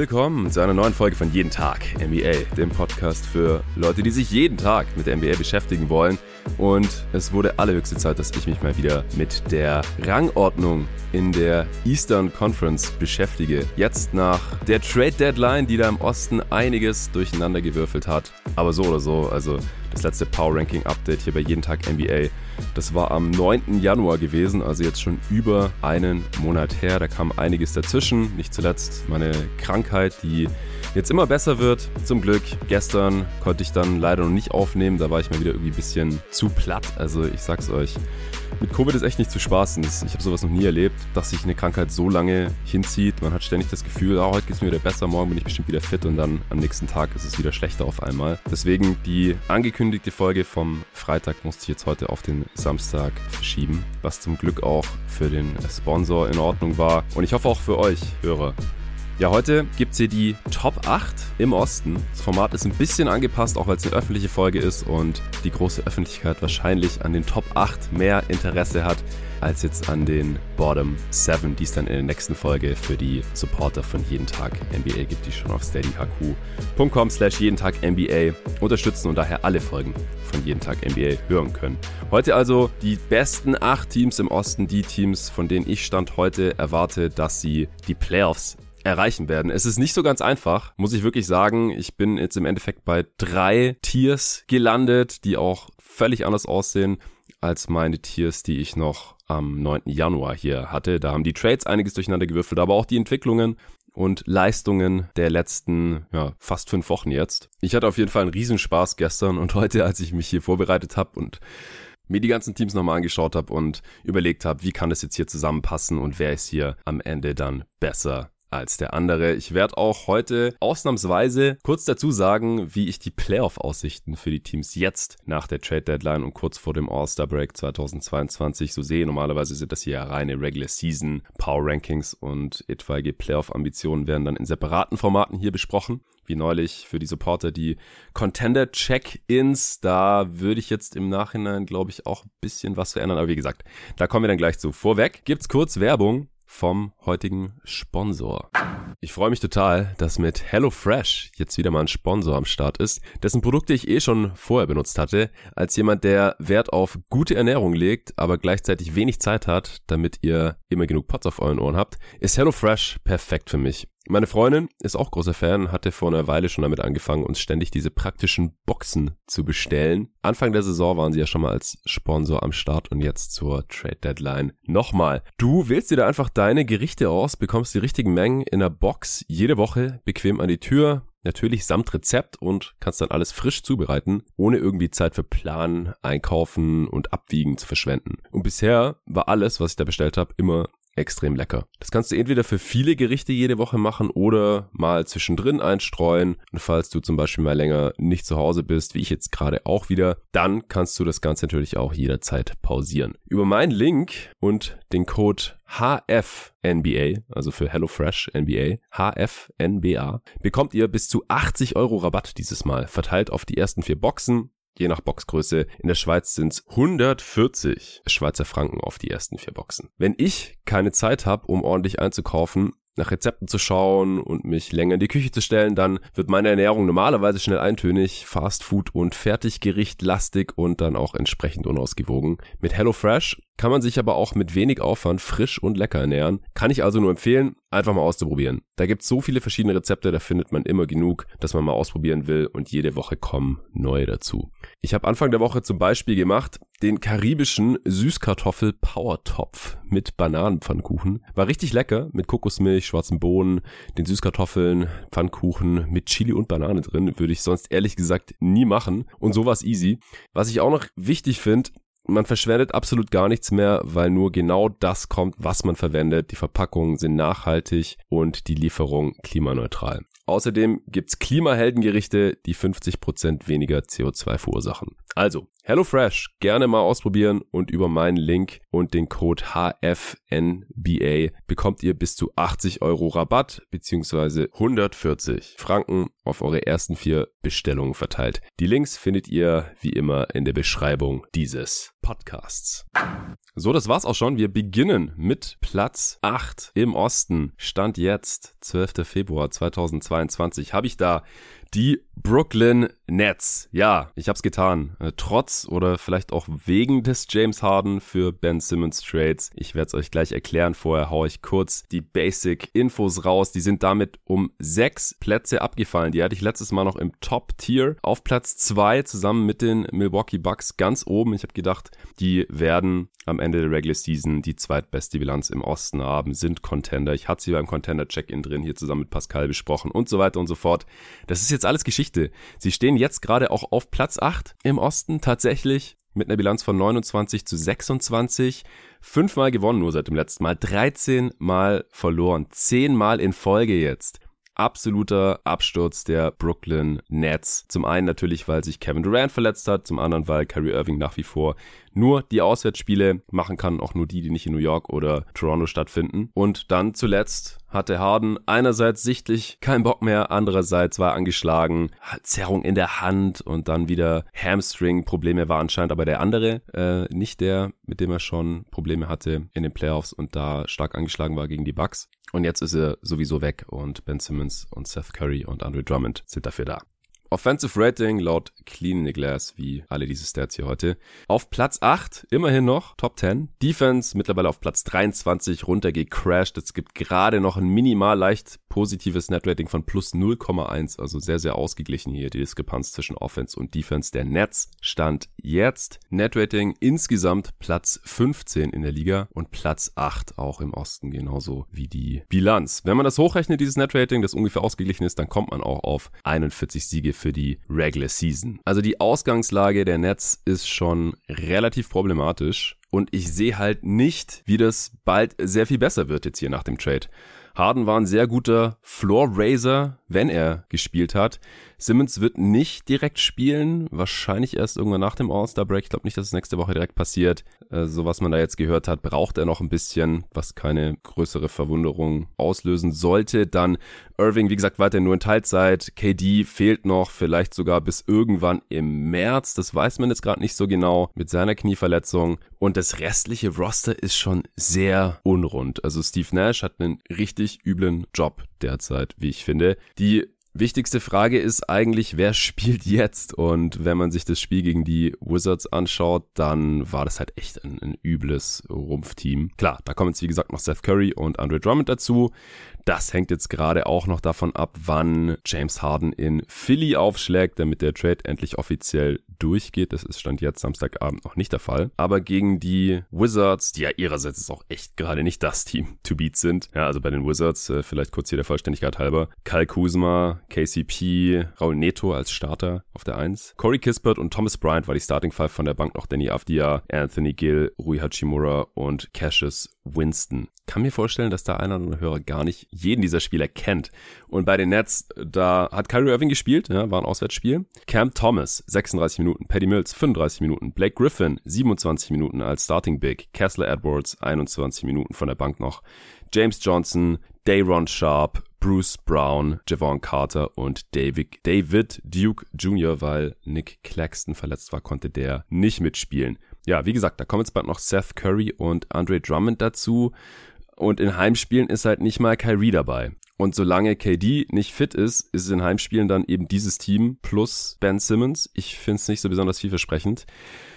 willkommen zu einer neuen Folge von Jeden Tag NBA, dem Podcast für Leute, die sich jeden Tag mit der NBA beschäftigen wollen. Und es wurde allerhöchste Zeit, dass ich mich mal wieder mit der Rangordnung in der Eastern Conference beschäftige. Jetzt nach der Trade Deadline, die da im Osten einiges durcheinander gewürfelt hat. Aber so oder so, also das letzte Power Ranking Update hier bei Jeden Tag NBA. Das war am 9. Januar gewesen, also jetzt schon über einen Monat her. Da kam einiges dazwischen. Nicht zuletzt meine Krankheit, die jetzt immer besser wird. Zum Glück. Gestern konnte ich dann leider noch nicht aufnehmen. Da war ich mal wieder irgendwie ein bisschen zu platt. Also ich sag's euch. Mit Covid ist echt nicht zu spaßen. Ich habe sowas noch nie erlebt, dass sich eine Krankheit so lange hinzieht. Man hat ständig das Gefühl, oh, heute geht es mir wieder besser, morgen bin ich bestimmt wieder fit und dann am nächsten Tag ist es wieder schlechter auf einmal. Deswegen die angekündigte Folge vom Freitag musste ich jetzt heute auf den Samstag verschieben, was zum Glück auch für den Sponsor in Ordnung war. Und ich hoffe auch für euch, Hörer. Ja, heute gibt es hier die Top 8 im Osten. Das Format ist ein bisschen angepasst, auch weil es eine öffentliche Folge ist und die große Öffentlichkeit wahrscheinlich an den Top 8 mehr Interesse hat als jetzt an den Bottom 7, die es dann in der nächsten Folge für die Supporter von Jeden Tag NBA gibt, die schon auf steadyhq.com slash jeden Tag NBA unterstützen und daher alle Folgen von Jeden Tag NBA hören können. Heute also die besten 8 Teams im Osten, die Teams, von denen ich Stand heute erwarte, dass sie die Playoffs erreichen werden. Es ist nicht so ganz einfach, muss ich wirklich sagen. Ich bin jetzt im Endeffekt bei drei Tiers gelandet, die auch völlig anders aussehen als meine Tiers, die ich noch am 9. Januar hier hatte. Da haben die Trades einiges durcheinander gewürfelt, aber auch die Entwicklungen und Leistungen der letzten ja, fast fünf Wochen jetzt. Ich hatte auf jeden Fall einen Riesenspaß gestern und heute, als ich mich hier vorbereitet habe und mir die ganzen Teams nochmal angeschaut habe und überlegt habe, wie kann das jetzt hier zusammenpassen und wer ist hier am Ende dann besser als der andere. Ich werde auch heute ausnahmsweise kurz dazu sagen, wie ich die Playoff-Aussichten für die Teams jetzt nach der Trade-Deadline und kurz vor dem All-Star-Break 2022 so sehe. Normalerweise sind das hier reine Regular-Season Power-Rankings und etwaige Playoff-Ambitionen werden dann in separaten Formaten hier besprochen wie neulich für die Supporter die Contender-Check-Ins. Da würde ich jetzt im Nachhinein, glaube ich, auch ein bisschen was verändern. Aber wie gesagt, da kommen wir dann gleich zu. Vorweg gibt's kurz Werbung vom heutigen Sponsor. Ich freue mich total, dass mit HelloFresh jetzt wieder mal ein Sponsor am Start ist, dessen Produkte ich eh schon vorher benutzt hatte, als jemand, der Wert auf gute Ernährung legt, aber gleichzeitig wenig Zeit hat, damit ihr immer genug Pots auf euren Ohren habt, ist HelloFresh perfekt für mich. Meine Freundin ist auch großer Fan, hatte vor einer Weile schon damit angefangen, uns ständig diese praktischen Boxen zu bestellen. Anfang der Saison waren sie ja schon mal als Sponsor am Start und jetzt zur Trade Deadline nochmal. Du wählst dir da einfach deine Gerichte aus, bekommst die richtigen Mengen in der Box jede Woche bequem an die Tür. Natürlich samt Rezept und kannst dann alles frisch zubereiten, ohne irgendwie Zeit für Planen, Einkaufen und Abwiegen zu verschwenden. Und bisher war alles, was ich da bestellt habe, immer extrem lecker. Das kannst du entweder für viele Gerichte jede Woche machen oder mal zwischendrin einstreuen. Und falls du zum Beispiel mal länger nicht zu Hause bist, wie ich jetzt gerade auch wieder, dann kannst du das Ganze natürlich auch jederzeit pausieren. Über meinen Link und den Code HFNBA, also für HelloFresh NBA, HFNBA, bekommt ihr bis zu 80 Euro Rabatt dieses Mal, verteilt auf die ersten vier Boxen je nach Boxgröße. In der Schweiz sind es 140 Schweizer Franken auf die ersten vier Boxen. Wenn ich keine Zeit habe, um ordentlich einzukaufen, nach Rezepten zu schauen und mich länger in die Küche zu stellen, dann wird meine Ernährung normalerweise schnell eintönig, Fastfood und Fertiggericht lastig und dann auch entsprechend unausgewogen. Mit HelloFresh kann man sich aber auch mit wenig Aufwand frisch und lecker ernähren. Kann ich also nur empfehlen, einfach mal auszuprobieren. Da gibt's so viele verschiedene Rezepte, da findet man immer genug, dass man mal ausprobieren will und jede Woche kommen neue dazu. Ich habe Anfang der Woche zum Beispiel gemacht den karibischen Süßkartoffel-Power-Topf mit Bananenpfannkuchen. War richtig lecker mit Kokosmilch, schwarzen Bohnen, den Süßkartoffeln, Pfannkuchen mit Chili und Banane drin. Würde ich sonst ehrlich gesagt nie machen. Und sowas easy. Was ich auch noch wichtig finde, man verschwendet absolut gar nichts mehr, weil nur genau das kommt, was man verwendet. Die Verpackungen sind nachhaltig und die Lieferung klimaneutral. Außerdem gibt's Klimaheldengerichte, die 50% weniger CO2 verursachen. Also, HelloFresh gerne mal ausprobieren und über meinen Link und den Code HFNBA bekommt ihr bis zu 80 Euro Rabatt bzw. 140 Franken auf eure ersten vier Bestellungen verteilt. Die Links findet ihr wie immer in der Beschreibung dieses Podcasts. So, das war's auch schon. Wir beginnen mit Platz 8 im Osten. Stand jetzt, 12. Februar 2022, habe ich da die Brooklyn Nets. Ja, ich hab's getan. Äh, trotz oder vielleicht auch wegen des James Harden für Ben Simmons Trades. Ich werde es euch gleich erklären. Vorher haue ich kurz die Basic Infos raus. Die sind damit um sechs Plätze abgefallen. Die hatte ich letztes Mal noch im Top Tier auf Platz zwei zusammen mit den Milwaukee Bucks ganz oben. Ich habe gedacht, die werden am Ende der Regular Season die zweitbeste Bilanz im Osten haben, sind Contender. Ich hatte sie beim Contender Check-in drin, hier zusammen mit Pascal besprochen und so weiter und so fort. Das ist jetzt alles Geschichte. Sie stehen jetzt gerade auch auf Platz 8 im Osten tatsächlich mit einer Bilanz von 29 zu 26. Fünfmal gewonnen nur seit dem letzten Mal, 13 Mal verloren, zehnmal in Folge jetzt absoluter Absturz der Brooklyn Nets. Zum einen natürlich, weil sich Kevin Durant verletzt hat, zum anderen, weil Kyrie Irving nach wie vor nur die Auswärtsspiele machen kann, auch nur die, die nicht in New York oder Toronto stattfinden. Und dann zuletzt hatte Harden einerseits sichtlich keinen Bock mehr, andererseits war er angeschlagen, Zerrung in der Hand und dann wieder Hamstring-Probleme war anscheinend aber der andere, äh, nicht der, mit dem er schon Probleme hatte in den Playoffs und da stark angeschlagen war gegen die Bucks. Und jetzt ist er sowieso weg und Ben Simmons und Seth Curry und Andre Drummond sind dafür da. Offensive Rating laut Clean Glass, wie alle diese Stats hier heute. Auf Platz 8, immerhin noch, Top 10. Defense mittlerweile auf Platz 23 runtergecrashed. Es gibt gerade noch ein minimal leicht positives Netrating von plus 0,1, also sehr, sehr ausgeglichen hier die Diskrepanz zwischen Offense und Defense. Der Nets stand jetzt Netrating insgesamt Platz 15 in der Liga und Platz 8 auch im Osten, genauso wie die Bilanz. Wenn man das hochrechnet, dieses Netrating, das ungefähr ausgeglichen ist, dann kommt man auch auf 41 Siege für die Regular Season. Also die Ausgangslage der Nets ist schon relativ problematisch und ich sehe halt nicht, wie das bald sehr viel besser wird jetzt hier nach dem Trade. Harden war ein sehr guter Floor Raiser, wenn er gespielt hat. Simmons wird nicht direkt spielen, wahrscheinlich erst irgendwann nach dem All-Star-Break. Ich glaube nicht, dass es nächste Woche direkt passiert. Äh, so was man da jetzt gehört hat, braucht er noch ein bisschen, was keine größere Verwunderung auslösen sollte. Dann Irving, wie gesagt, weiter nur in Teilzeit. KD fehlt noch, vielleicht sogar bis irgendwann im März. Das weiß man jetzt gerade nicht so genau mit seiner Knieverletzung. Und das restliche Roster ist schon sehr unrund. Also Steve Nash hat einen richtig üblen Job derzeit, wie ich finde. Die Wichtigste Frage ist eigentlich, wer spielt jetzt? Und wenn man sich das Spiel gegen die Wizards anschaut, dann war das halt echt ein, ein übles Rumpfteam. Klar, da kommen jetzt wie gesagt noch Seth Curry und Andre Drummond dazu. Das hängt jetzt gerade auch noch davon ab, wann James Harden in Philly aufschlägt, damit der Trade endlich offiziell durchgeht. Das ist Stand jetzt Samstagabend noch nicht der Fall. Aber gegen die Wizards, die ja ihrerseits ist auch echt gerade nicht das Team to beat sind. Ja, also bei den Wizards, äh, vielleicht kurz hier der Vollständigkeit halber. Kyle Kuzma, KCP, Raul Neto als Starter auf der 1. Corey Kispert und Thomas Bryant war die Starting Five von der Bank noch Danny Avdia, Anthony Gill, Rui Hachimura und Cassius Winston. Kann mir vorstellen, dass da einer der Hörer gar nicht jeden dieser Spieler kennt. Und bei den Nets, da hat Kyrie Irving gespielt, ja, war ein Auswärtsspiel. Cam Thomas, 36 Minuten. Paddy Mills, 35 Minuten. Blake Griffin, 27 Minuten als Starting Big. Kessler Edwards, 21 Minuten von der Bank noch. James Johnson, Dayron Sharp, Bruce Brown, Javon Carter und David, David Duke Jr., weil Nick Claxton verletzt war, konnte der nicht mitspielen ja, wie gesagt, da kommen jetzt bald noch Seth Curry und Andre Drummond dazu. Und in Heimspielen ist halt nicht mal Kyrie dabei. Und solange KD nicht fit ist, ist in Heimspielen dann eben dieses Team plus Ben Simmons. Ich finde es nicht so besonders vielversprechend.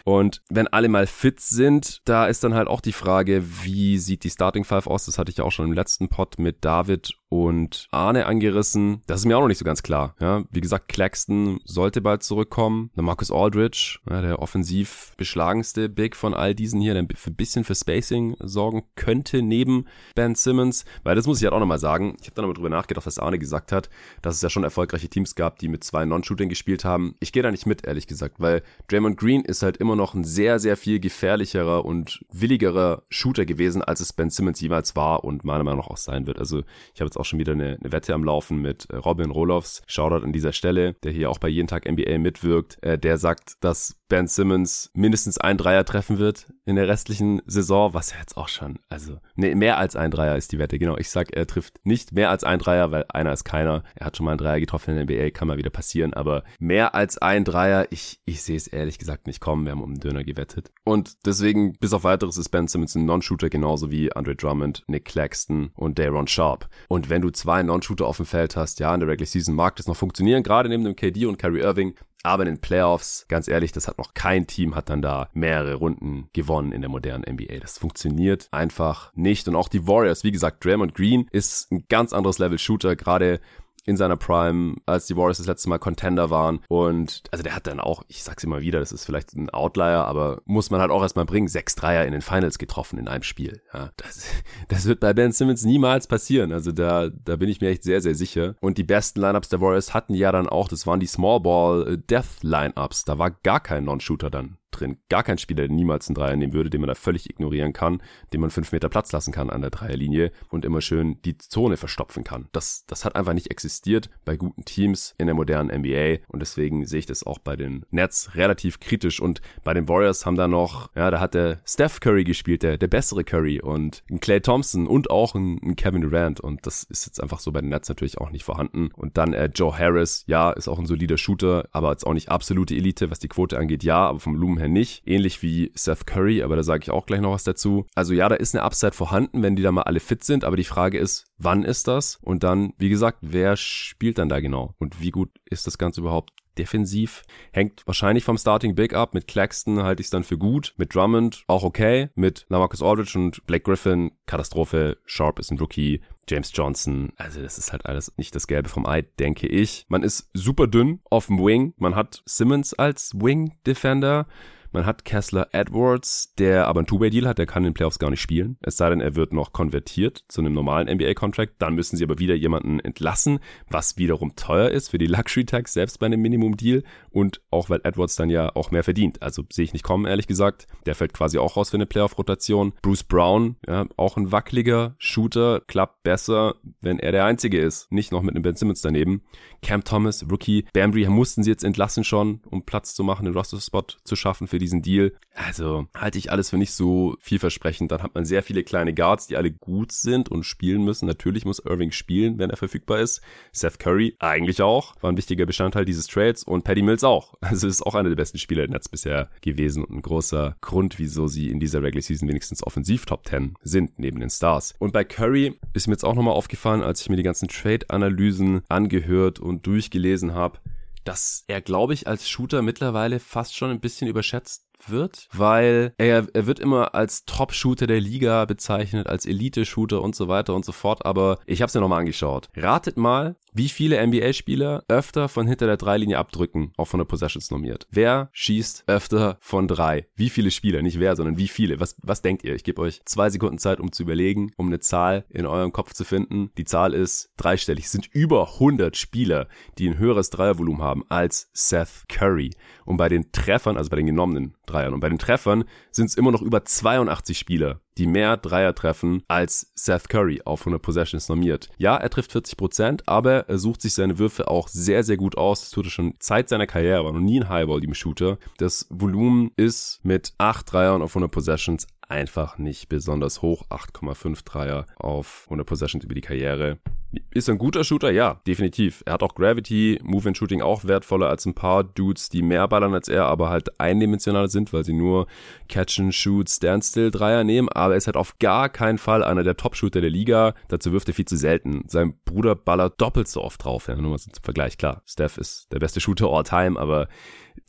Und wenn alle mal fit sind, da ist dann halt auch die Frage, wie sieht die Starting Five aus? Das hatte ich ja auch schon im letzten Pod mit David und Arne angerissen. Das ist mir auch noch nicht so ganz klar. Ja, wie gesagt, Claxton sollte bald zurückkommen. Der Marcus Aldridge, ja, der offensiv beschlagenste Big von all diesen hier, der ein bisschen für Spacing sorgen könnte neben Ben Simmons. Weil das muss ich halt auch nochmal sagen. Ich habe dann nochmal drüber nachgedacht, was Arne gesagt hat, dass es ja schon erfolgreiche Teams gab, die mit zwei Non-Shooting gespielt haben. Ich gehe da nicht mit, ehrlich gesagt, weil Draymond Green ist halt immer noch ein sehr, sehr viel gefährlicherer und willigerer Shooter gewesen, als es Ben Simmons jemals war und meiner Meinung nach auch sein wird. Also ich habe jetzt auch auch schon wieder eine, eine Wette am Laufen mit äh, Robin Rolofs. Shoutout an dieser Stelle, der hier auch bei jeden Tag NBA mitwirkt. Äh, der sagt, dass Ben Simmons mindestens ein Dreier treffen wird in der restlichen Saison, was ja jetzt auch schon, also nee, mehr als ein Dreier ist die Wette. Genau, ich sag, er trifft nicht mehr als ein Dreier, weil einer ist keiner. Er hat schon mal einen Dreier getroffen in der NBA, kann mal wieder passieren, aber mehr als ein Dreier, ich, ich sehe es ehrlich gesagt nicht kommen. Wir haben um einen Döner gewettet. Und deswegen, bis auf weiteres, ist Ben Simmons ein Non-Shooter genauso wie Andre Drummond, Nick Claxton und Dayron Sharp. Und wenn du zwei Non-Shooter auf dem Feld hast, ja, in der Regular Season mag das noch funktionieren, gerade neben dem KD und Kyrie Irving, aber in den Playoffs, ganz ehrlich, das hat noch kein Team hat dann da mehrere Runden gewonnen in der modernen NBA. Das funktioniert einfach nicht. Und auch die Warriors, wie gesagt, Draymond Green ist ein ganz anderes Level Shooter, gerade in seiner Prime, als die Warriors das letzte Mal Contender waren. Und also der hat dann auch, ich sag's immer wieder, das ist vielleicht ein Outlier, aber muss man halt auch erstmal bringen, sechs Dreier in den Finals getroffen in einem Spiel. Ja, das, das wird bei Ben Simmons niemals passieren. Also da, da bin ich mir echt sehr, sehr sicher. Und die besten Lineups der Warriors hatten ja dann auch, das waren die Small Ball äh, Death Lineups. Da war gar kein Non-Shooter dann drin. Gar kein Spieler, der niemals einen Dreier nehmen würde, den man da völlig ignorieren kann, den man fünf Meter Platz lassen kann an der Dreierlinie und immer schön die Zone verstopfen kann. Das, das hat einfach nicht existiert bei guten Teams in der modernen NBA und deswegen sehe ich das auch bei den Nets relativ kritisch und bei den Warriors haben da noch, ja, da hat der Steph Curry gespielt, der, der bessere Curry und ein Clay Thompson und auch ein, ein Kevin Durant und das ist jetzt einfach so bei den Nets natürlich auch nicht vorhanden. Und dann äh, Joe Harris, ja, ist auch ein solider Shooter, aber jetzt auch nicht absolute Elite, was die Quote angeht, ja, aber vom Volumen her nicht. Ähnlich wie Seth Curry, aber da sage ich auch gleich noch was dazu. Also ja, da ist eine Upside vorhanden, wenn die da mal alle fit sind, aber die Frage ist, wann ist das? Und dann, wie gesagt, wer spielt dann da genau? Und wie gut ist das Ganze überhaupt defensiv. Hängt wahrscheinlich vom Starting Big up. Mit Claxton halte ich es dann für gut. Mit Drummond auch okay. Mit Lamarcus Aldridge und Blake Griffin Katastrophe. Sharp ist ein Rookie. James Johnson, also das ist halt alles nicht das Gelbe vom Ei, denke ich. Man ist super dünn auf dem Wing. Man hat Simmons als Wing Defender. Man hat Kessler Edwards, der aber einen Two-Way-Deal hat, der kann in den Playoffs gar nicht spielen. Es sei denn, er wird noch konvertiert zu einem normalen NBA-Contract. Dann müssen sie aber wieder jemanden entlassen, was wiederum teuer ist für die Luxury-Tax, selbst bei einem Minimum-Deal. Und auch weil Edwards dann ja auch mehr verdient. Also sehe ich nicht kommen, ehrlich gesagt. Der fällt quasi auch raus für eine Playoff-Rotation. Bruce Brown, ja, auch ein wackeliger Shooter, klappt besser, wenn er der Einzige ist. Nicht noch mit einem Ben Simmons daneben. Cam Thomas, Rookie. Bambry mussten sie jetzt entlassen schon, um Platz zu machen, den Roster-Spot zu schaffen für diesen Deal. Also halte ich alles für nicht so vielversprechend. Dann hat man sehr viele kleine Guards, die alle gut sind und spielen müssen. Natürlich muss Irving spielen, wenn er verfügbar ist. Seth Curry eigentlich auch. War ein wichtiger Bestandteil dieses Trades und Paddy Mills auch. Also ist auch einer der besten Spieler im Netz bisher gewesen und ein großer Grund, wieso sie in dieser Regular Season wenigstens offensiv Top 10 sind, neben den Stars. Und bei Curry ist mir jetzt auch nochmal aufgefallen, als ich mir die ganzen Trade-Analysen angehört und durchgelesen habe, dass er, glaube ich, als Shooter mittlerweile fast schon ein bisschen überschätzt wird, weil er, er wird immer als Top-Shooter der Liga bezeichnet, als Elite-Shooter und so weiter und so fort, aber ich habe es mir nochmal angeschaut. Ratet mal, wie viele NBA-Spieler öfter von hinter der Dreilinie abdrücken, auch von der Possessions normiert. Wer schießt öfter von drei? Wie viele Spieler? Nicht wer, sondern wie viele? Was, was denkt ihr? Ich gebe euch zwei Sekunden Zeit, um zu überlegen, um eine Zahl in eurem Kopf zu finden. Die Zahl ist dreistellig. Es sind über 100 Spieler, die ein höheres Dreiervolumen haben als Seth Curry. Und bei den Treffern, also bei den genommenen Dreiern, und bei den Treffern sind es immer noch über 82 Spieler, die mehr Dreier treffen als Seth Curry auf 100 Possessions normiert. Ja, er trifft 40 Prozent, aber er sucht sich seine Würfe auch sehr, sehr gut aus. Das tut er schon Zeit seiner Karriere, war noch nie ein Highball-Shooter. Das Volumen ist mit 8 Dreiern auf 100 Possessions einfach nicht besonders hoch. 8,5 Dreier auf 100 Possessions über die Karriere. Ist ein guter Shooter? Ja, definitiv. Er hat auch Gravity, Move and Shooting auch wertvoller als ein paar Dudes, die mehr ballern als er, aber halt eindimensionaler sind, weil sie nur Catch and Shoot, Standstill Dreier nehmen. Aber er ist halt auf gar keinen Fall einer der Top-Shooter der Liga. Dazu wirft er viel zu selten. Sein Bruder ballert doppelt so oft drauf. Ja, nur mal zum Vergleich. Klar, Steph ist der beste Shooter all time, aber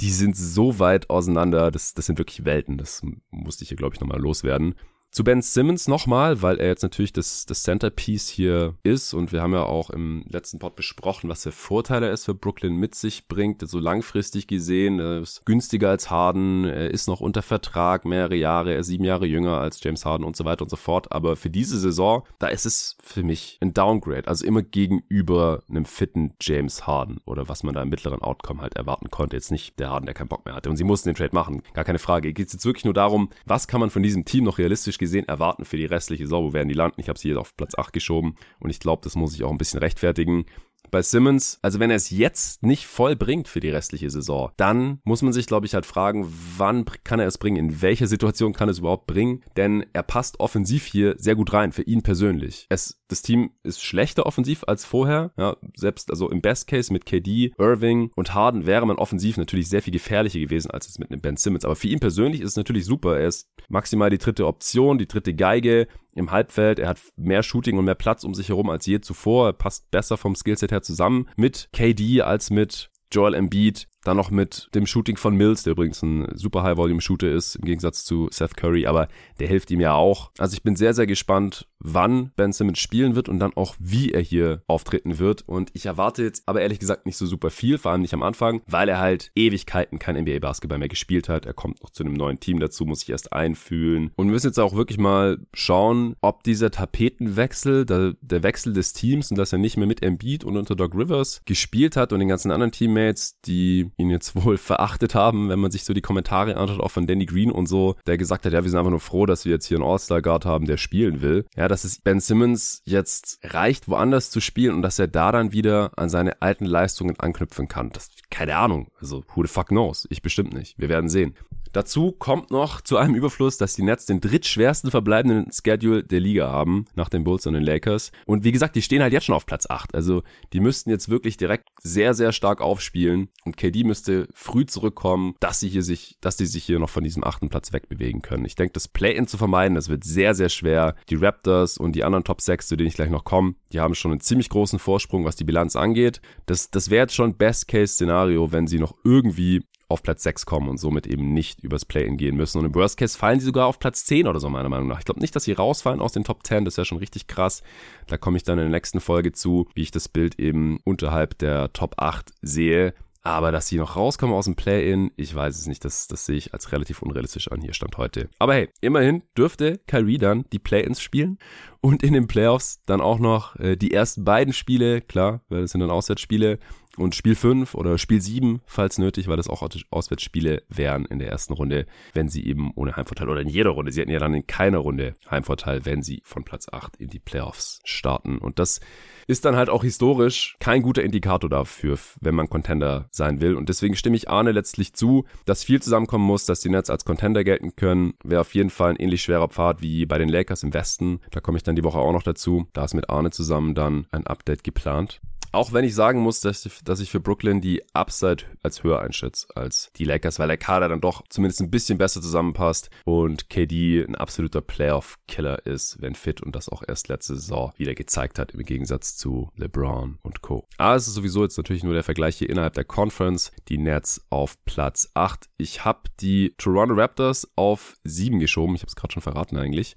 die sind so weit auseinander. Das, das sind wirklich Welten. Das musste ich hier, glaube ich, nochmal loswerden. Zu Ben Simmons nochmal, weil er jetzt natürlich das, das Centerpiece hier ist und wir haben ja auch im letzten Pod besprochen, was für Vorteile es für Brooklyn mit sich bringt. So langfristig gesehen, er ist günstiger als Harden, er ist noch unter Vertrag mehrere Jahre, er ist sieben Jahre jünger als James Harden und so weiter und so fort. Aber für diese Saison, da ist es für mich ein Downgrade, also immer gegenüber einem fitten James Harden oder was man da im mittleren Outcome halt erwarten konnte. Jetzt nicht der Harden, der keinen Bock mehr hatte und sie mussten den Trade machen, gar keine Frage. Geht es jetzt wirklich nur darum, was kann man von diesem Team noch realistisch gesehen erwarten für die restliche Saison. Wo werden die landen? Ich habe sie jetzt auf Platz 8 geschoben und ich glaube, das muss ich auch ein bisschen rechtfertigen bei Simmons, also wenn er es jetzt nicht voll bringt für die restliche Saison, dann muss man sich, glaube ich, halt fragen, wann kann er es bringen, in welcher Situation kann er es überhaupt bringen, denn er passt offensiv hier sehr gut rein, für ihn persönlich. Es, das Team ist schlechter offensiv als vorher, ja, selbst also im Best Case mit KD, Irving und Harden wäre man offensiv natürlich sehr viel gefährlicher gewesen als es mit einem Ben Simmons, aber für ihn persönlich ist es natürlich super, er ist maximal die dritte Option, die dritte Geige, im Halbfeld. Er hat mehr Shooting und mehr Platz um sich herum als je zuvor. Er passt besser vom Skillset her zusammen mit KD als mit Joel Embiid. Dann noch mit dem Shooting von Mills, der übrigens ein super High-Volume-Shooter ist, im Gegensatz zu Seth Curry, aber der hilft ihm ja auch. Also ich bin sehr, sehr gespannt, wann Ben Simmons spielen wird und dann auch, wie er hier auftreten wird. Und ich erwarte jetzt aber ehrlich gesagt nicht so super viel, vor allem nicht am Anfang, weil er halt Ewigkeiten kein NBA-Basketball mehr gespielt hat. Er kommt noch zu einem neuen Team dazu, muss sich erst einfühlen. Und wir müssen jetzt auch wirklich mal schauen, ob dieser Tapetenwechsel, der, der Wechsel des Teams und dass er nicht mehr mit Embiid und unter Doc Rivers gespielt hat und den ganzen anderen Teammates, die ihn jetzt wohl verachtet haben, wenn man sich so die Kommentare anschaut, auch von Danny Green und so, der gesagt hat, ja, wir sind einfach nur froh, dass wir jetzt hier einen All-Star-Guard haben, der spielen will. Ja, dass es Ben Simmons jetzt reicht, woanders zu spielen und dass er da dann wieder an seine alten Leistungen anknüpfen kann. Das, keine Ahnung. Also, who the fuck knows? Ich bestimmt nicht. Wir werden sehen. Dazu kommt noch zu einem Überfluss, dass die Nets den drittschwersten verbleibenden Schedule der Liga haben, nach den Bulls und den Lakers. Und wie gesagt, die stehen halt jetzt schon auf Platz 8. Also die müssten jetzt wirklich direkt sehr, sehr stark aufspielen. Und KD müsste früh zurückkommen, dass sie hier sich, dass die sich hier noch von diesem achten Platz wegbewegen können. Ich denke, das Play-In zu vermeiden, das wird sehr, sehr schwer. Die Raptors und die anderen Top 6, zu denen ich gleich noch komme, die haben schon einen ziemlich großen Vorsprung, was die Bilanz angeht. Das, das wäre jetzt schon Best-Case-Szenario, wenn sie noch irgendwie auf Platz 6 kommen und somit eben nicht übers Play-In gehen müssen. Und im Worst Case fallen sie sogar auf Platz 10 oder so, meiner Meinung nach. Ich glaube nicht, dass sie rausfallen aus den Top 10, das wäre schon richtig krass. Da komme ich dann in der nächsten Folge zu, wie ich das Bild eben unterhalb der Top 8 sehe. Aber dass sie noch rauskommen aus dem Play-In, ich weiß es nicht. Das, das sehe ich als relativ unrealistisch an. Hier stand heute. Aber hey, immerhin dürfte Kyrie dann die Play-Ins spielen und in den Playoffs dann auch noch äh, die ersten beiden Spiele, klar, weil das sind dann Auswärtsspiele, und Spiel 5 oder Spiel 7, falls nötig, weil das auch Auswärtsspiele wären in der ersten Runde, wenn sie eben ohne Heimvorteil oder in jeder Runde. Sie hätten ja dann in keiner Runde Heimvorteil, wenn sie von Platz 8 in die Playoffs starten. Und das ist dann halt auch historisch kein guter Indikator dafür, wenn man Contender sein will. Und deswegen stimme ich Arne letztlich zu, dass viel zusammenkommen muss, dass die Nets als Contender gelten können. Wäre auf jeden Fall ein ähnlich schwerer Pfad wie bei den Lakers im Westen. Da komme ich dann die Woche auch noch dazu. Da ist mit Arne zusammen dann ein Update geplant. Auch wenn ich sagen muss, dass, dass ich für Brooklyn die Upside als höher einschätze als die Lakers, weil der Kader dann doch zumindest ein bisschen besser zusammenpasst und KD ein absoluter Playoff-Killer ist, wenn fit und das auch erst letzte Saison wieder gezeigt hat, im Gegensatz zu LeBron und Co. Aber es ist sowieso jetzt natürlich nur der Vergleich hier innerhalb der Conference. Die Nets auf Platz 8. Ich habe die Toronto Raptors auf 7 geschoben. Ich habe es gerade schon verraten eigentlich.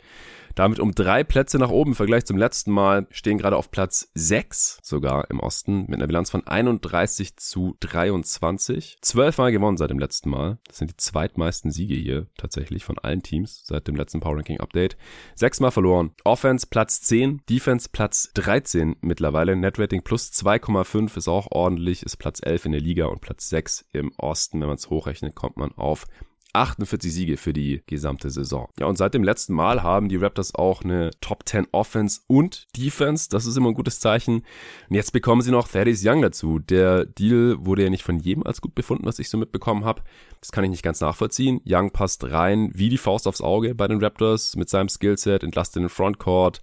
Damit um drei Plätze nach oben im Vergleich zum letzten Mal stehen gerade auf Platz 6 sogar im Osten mit einer Bilanz von 31 zu 23. Zwölfmal gewonnen seit dem letzten Mal. Das sind die zweitmeisten Siege hier tatsächlich von allen Teams seit dem letzten Power Ranking Update. Sechsmal verloren. Offense Platz 10, Defense Platz 13 mittlerweile. Net Rating plus 2,5 ist auch ordentlich, ist Platz 11 in der Liga und Platz 6 im Osten. Wenn man es hochrechnet, kommt man auf 48 Siege für die gesamte Saison. Ja, und seit dem letzten Mal haben die Raptors auch eine Top 10 Offense und Defense. Das ist immer ein gutes Zeichen. Und jetzt bekommen sie noch Thaddeus Young dazu. Der Deal wurde ja nicht von jedem als gut befunden, was ich so mitbekommen habe. Das kann ich nicht ganz nachvollziehen. Young passt rein wie die Faust aufs Auge bei den Raptors mit seinem Skillset, entlastet den Frontcourt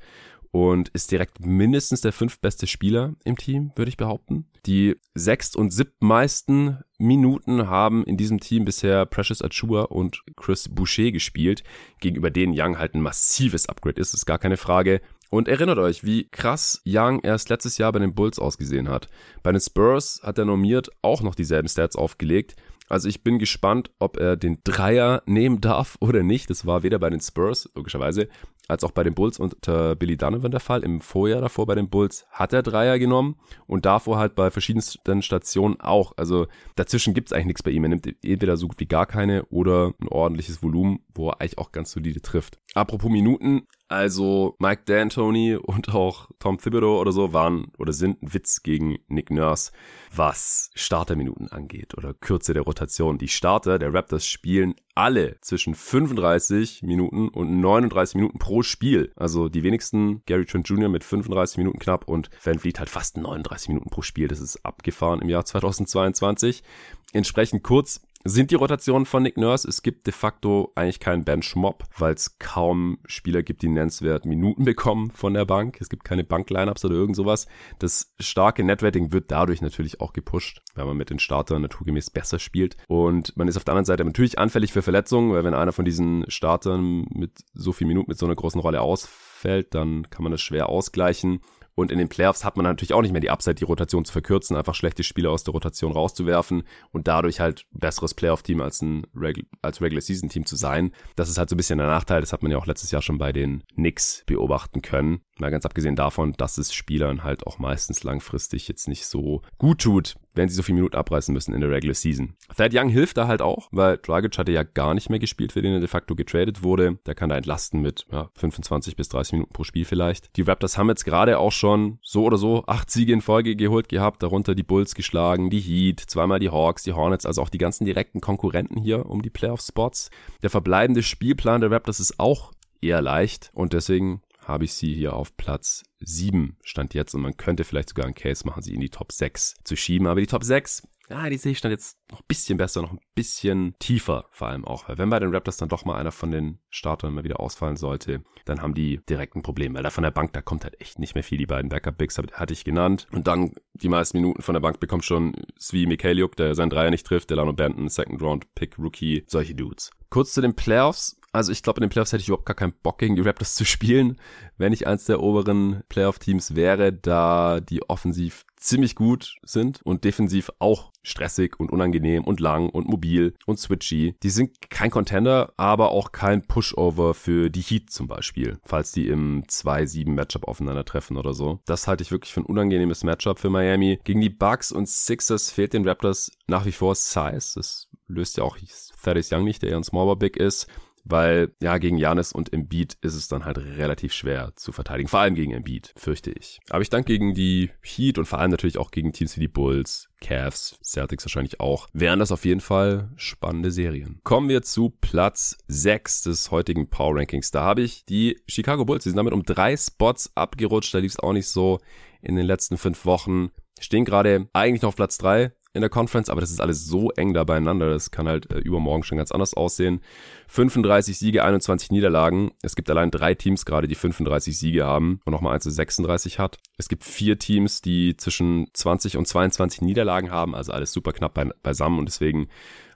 und ist direkt mindestens der fünftbeste Spieler im Team, würde ich behaupten. Die sechst- und siebtmeisten Minuten haben in diesem Team bisher Precious Achua und Chris Boucher gespielt, gegenüber denen Young halt ein massives Upgrade ist, ist gar keine Frage. Und erinnert euch, wie krass Young erst letztes Jahr bei den Bulls ausgesehen hat. Bei den Spurs hat er normiert auch noch dieselben Stats aufgelegt. Also ich bin gespannt, ob er den Dreier nehmen darf oder nicht. Das war weder bei den Spurs, logischerweise, als auch bei den Bulls unter Billy Donovan der Fall. Im Vorjahr davor bei den Bulls hat er Dreier genommen und davor halt bei verschiedensten Stationen auch. Also dazwischen gibt's eigentlich nichts bei ihm. Er nimmt entweder so gut wie gar keine oder ein ordentliches Volumen, wo er eigentlich auch ganz solide trifft. Apropos Minuten, Also Mike D'Antoni und auch Tom Thibodeau oder so waren oder sind ein Witz gegen Nick Nurse, was Starterminuten angeht oder Kürze der Rotation. Die Starter der Raptors spielen alle zwischen 35 Minuten und 39 Minuten pro Spiel. Also die wenigsten Gary Trent Jr. mit 35 Minuten knapp und Van Vliet halt fast 39 Minuten pro Spiel. Das ist abgefahren im Jahr 2022. Entsprechend kurz sind die Rotationen von Nick Nurse. Es gibt de facto eigentlich keinen Bench-Mob, weil es kaum Spieler gibt, die nennenswert Minuten bekommen von der Bank. Es gibt keine Bank-Lineups oder irgend sowas. Das starke Netrating wird dadurch natürlich auch gepusht, weil man mit den Startern naturgemäß besser spielt. Und man ist auf der anderen Seite natürlich anfällig für Verletzungen, weil wenn einer von diesen Startern mit so viel Minuten, mit so einer großen Rolle ausfällt, dann kann man das schwer ausgleichen. Und in den Playoffs hat man natürlich auch nicht mehr die Upside, die Rotation zu verkürzen, einfach schlechte Spieler aus der Rotation rauszuwerfen und dadurch halt besseres Playoff-Team als ein Regu als Regular-Season-Team zu sein. Das ist halt so ein bisschen der Nachteil. Das hat man ja auch letztes Jahr schon bei den Knicks beobachten können. Mal ganz abgesehen davon, dass es Spielern halt auch meistens langfristig jetzt nicht so gut tut, wenn sie so viele Minuten abreißen müssen in der Regular Season. Thad Young hilft da halt auch, weil Dragic hatte ja gar nicht mehr gespielt, für den er de facto getradet wurde. Der kann da entlasten mit ja, 25 bis 30 Minuten pro Spiel vielleicht. Die Raptors haben jetzt gerade auch schon so oder so acht Siege in Folge geholt gehabt, darunter die Bulls geschlagen, die Heat, zweimal die Hawks, die Hornets, also auch die ganzen direkten Konkurrenten hier um die Playoff-Spots. Der verbleibende Spielplan der Raptors ist auch eher leicht und deswegen habe ich sie hier auf Platz 7 stand jetzt und man könnte vielleicht sogar einen Case machen, sie in die Top 6 zu schieben. Aber die Top 6, ja, die sehe ich stand jetzt noch ein bisschen besser, noch ein bisschen tiefer vor allem auch. Weil wenn bei den Raptors dann doch mal einer von den Startern mal wieder ausfallen sollte, dann haben die direkt ein Problem. Weil da von der Bank, da kommt halt echt nicht mehr viel. Die beiden Backup-Bigs hatte ich genannt. Und dann die meisten Minuten von der Bank bekommt schon Svi Mikhailiuk, der seinen Dreier nicht trifft, Delano Benton, Second Round Pick, Rookie, solche Dudes. Kurz zu den Playoffs. Also ich glaube, in den Playoffs hätte ich überhaupt gar keinen Bock gegen die Raptors zu spielen, wenn ich eins der oberen Playoff-Teams wäre, da die offensiv ziemlich gut sind und defensiv auch stressig und unangenehm und lang und mobil und switchy. Die sind kein Contender, aber auch kein Pushover für die Heat zum Beispiel, falls die im 2-7 Matchup aufeinandertreffen oder so. Das halte ich wirklich für ein unangenehmes Matchup für Miami. Gegen die Bucks und Sixers fehlt den Raptors nach wie vor Size. Das löst ja auch Thaddeus Young nicht, der eher ein Smallball Big ist weil ja, gegen Janis und Embiid ist es dann halt relativ schwer zu verteidigen. Vor allem gegen Embiid, fürchte ich. Aber ich denke gegen die Heat und vor allem natürlich auch gegen Teams wie die Bulls, Cavs, Celtics wahrscheinlich auch, wären das auf jeden Fall spannende Serien. Kommen wir zu Platz 6 des heutigen Power Rankings. Da habe ich die Chicago Bulls, die sind damit um drei Spots abgerutscht. Da lief es auch nicht so in den letzten fünf Wochen. Stehen gerade eigentlich noch auf Platz 3, in der Conference, aber das ist alles so eng da beieinander. Das kann halt äh, übermorgen schon ganz anders aussehen. 35 Siege, 21 Niederlagen. Es gibt allein drei Teams gerade, die 35 Siege haben und nochmal eins, das 36 hat. Es gibt vier Teams, die zwischen 20 und 22 Niederlagen haben, also alles super knapp bei, beisammen und deswegen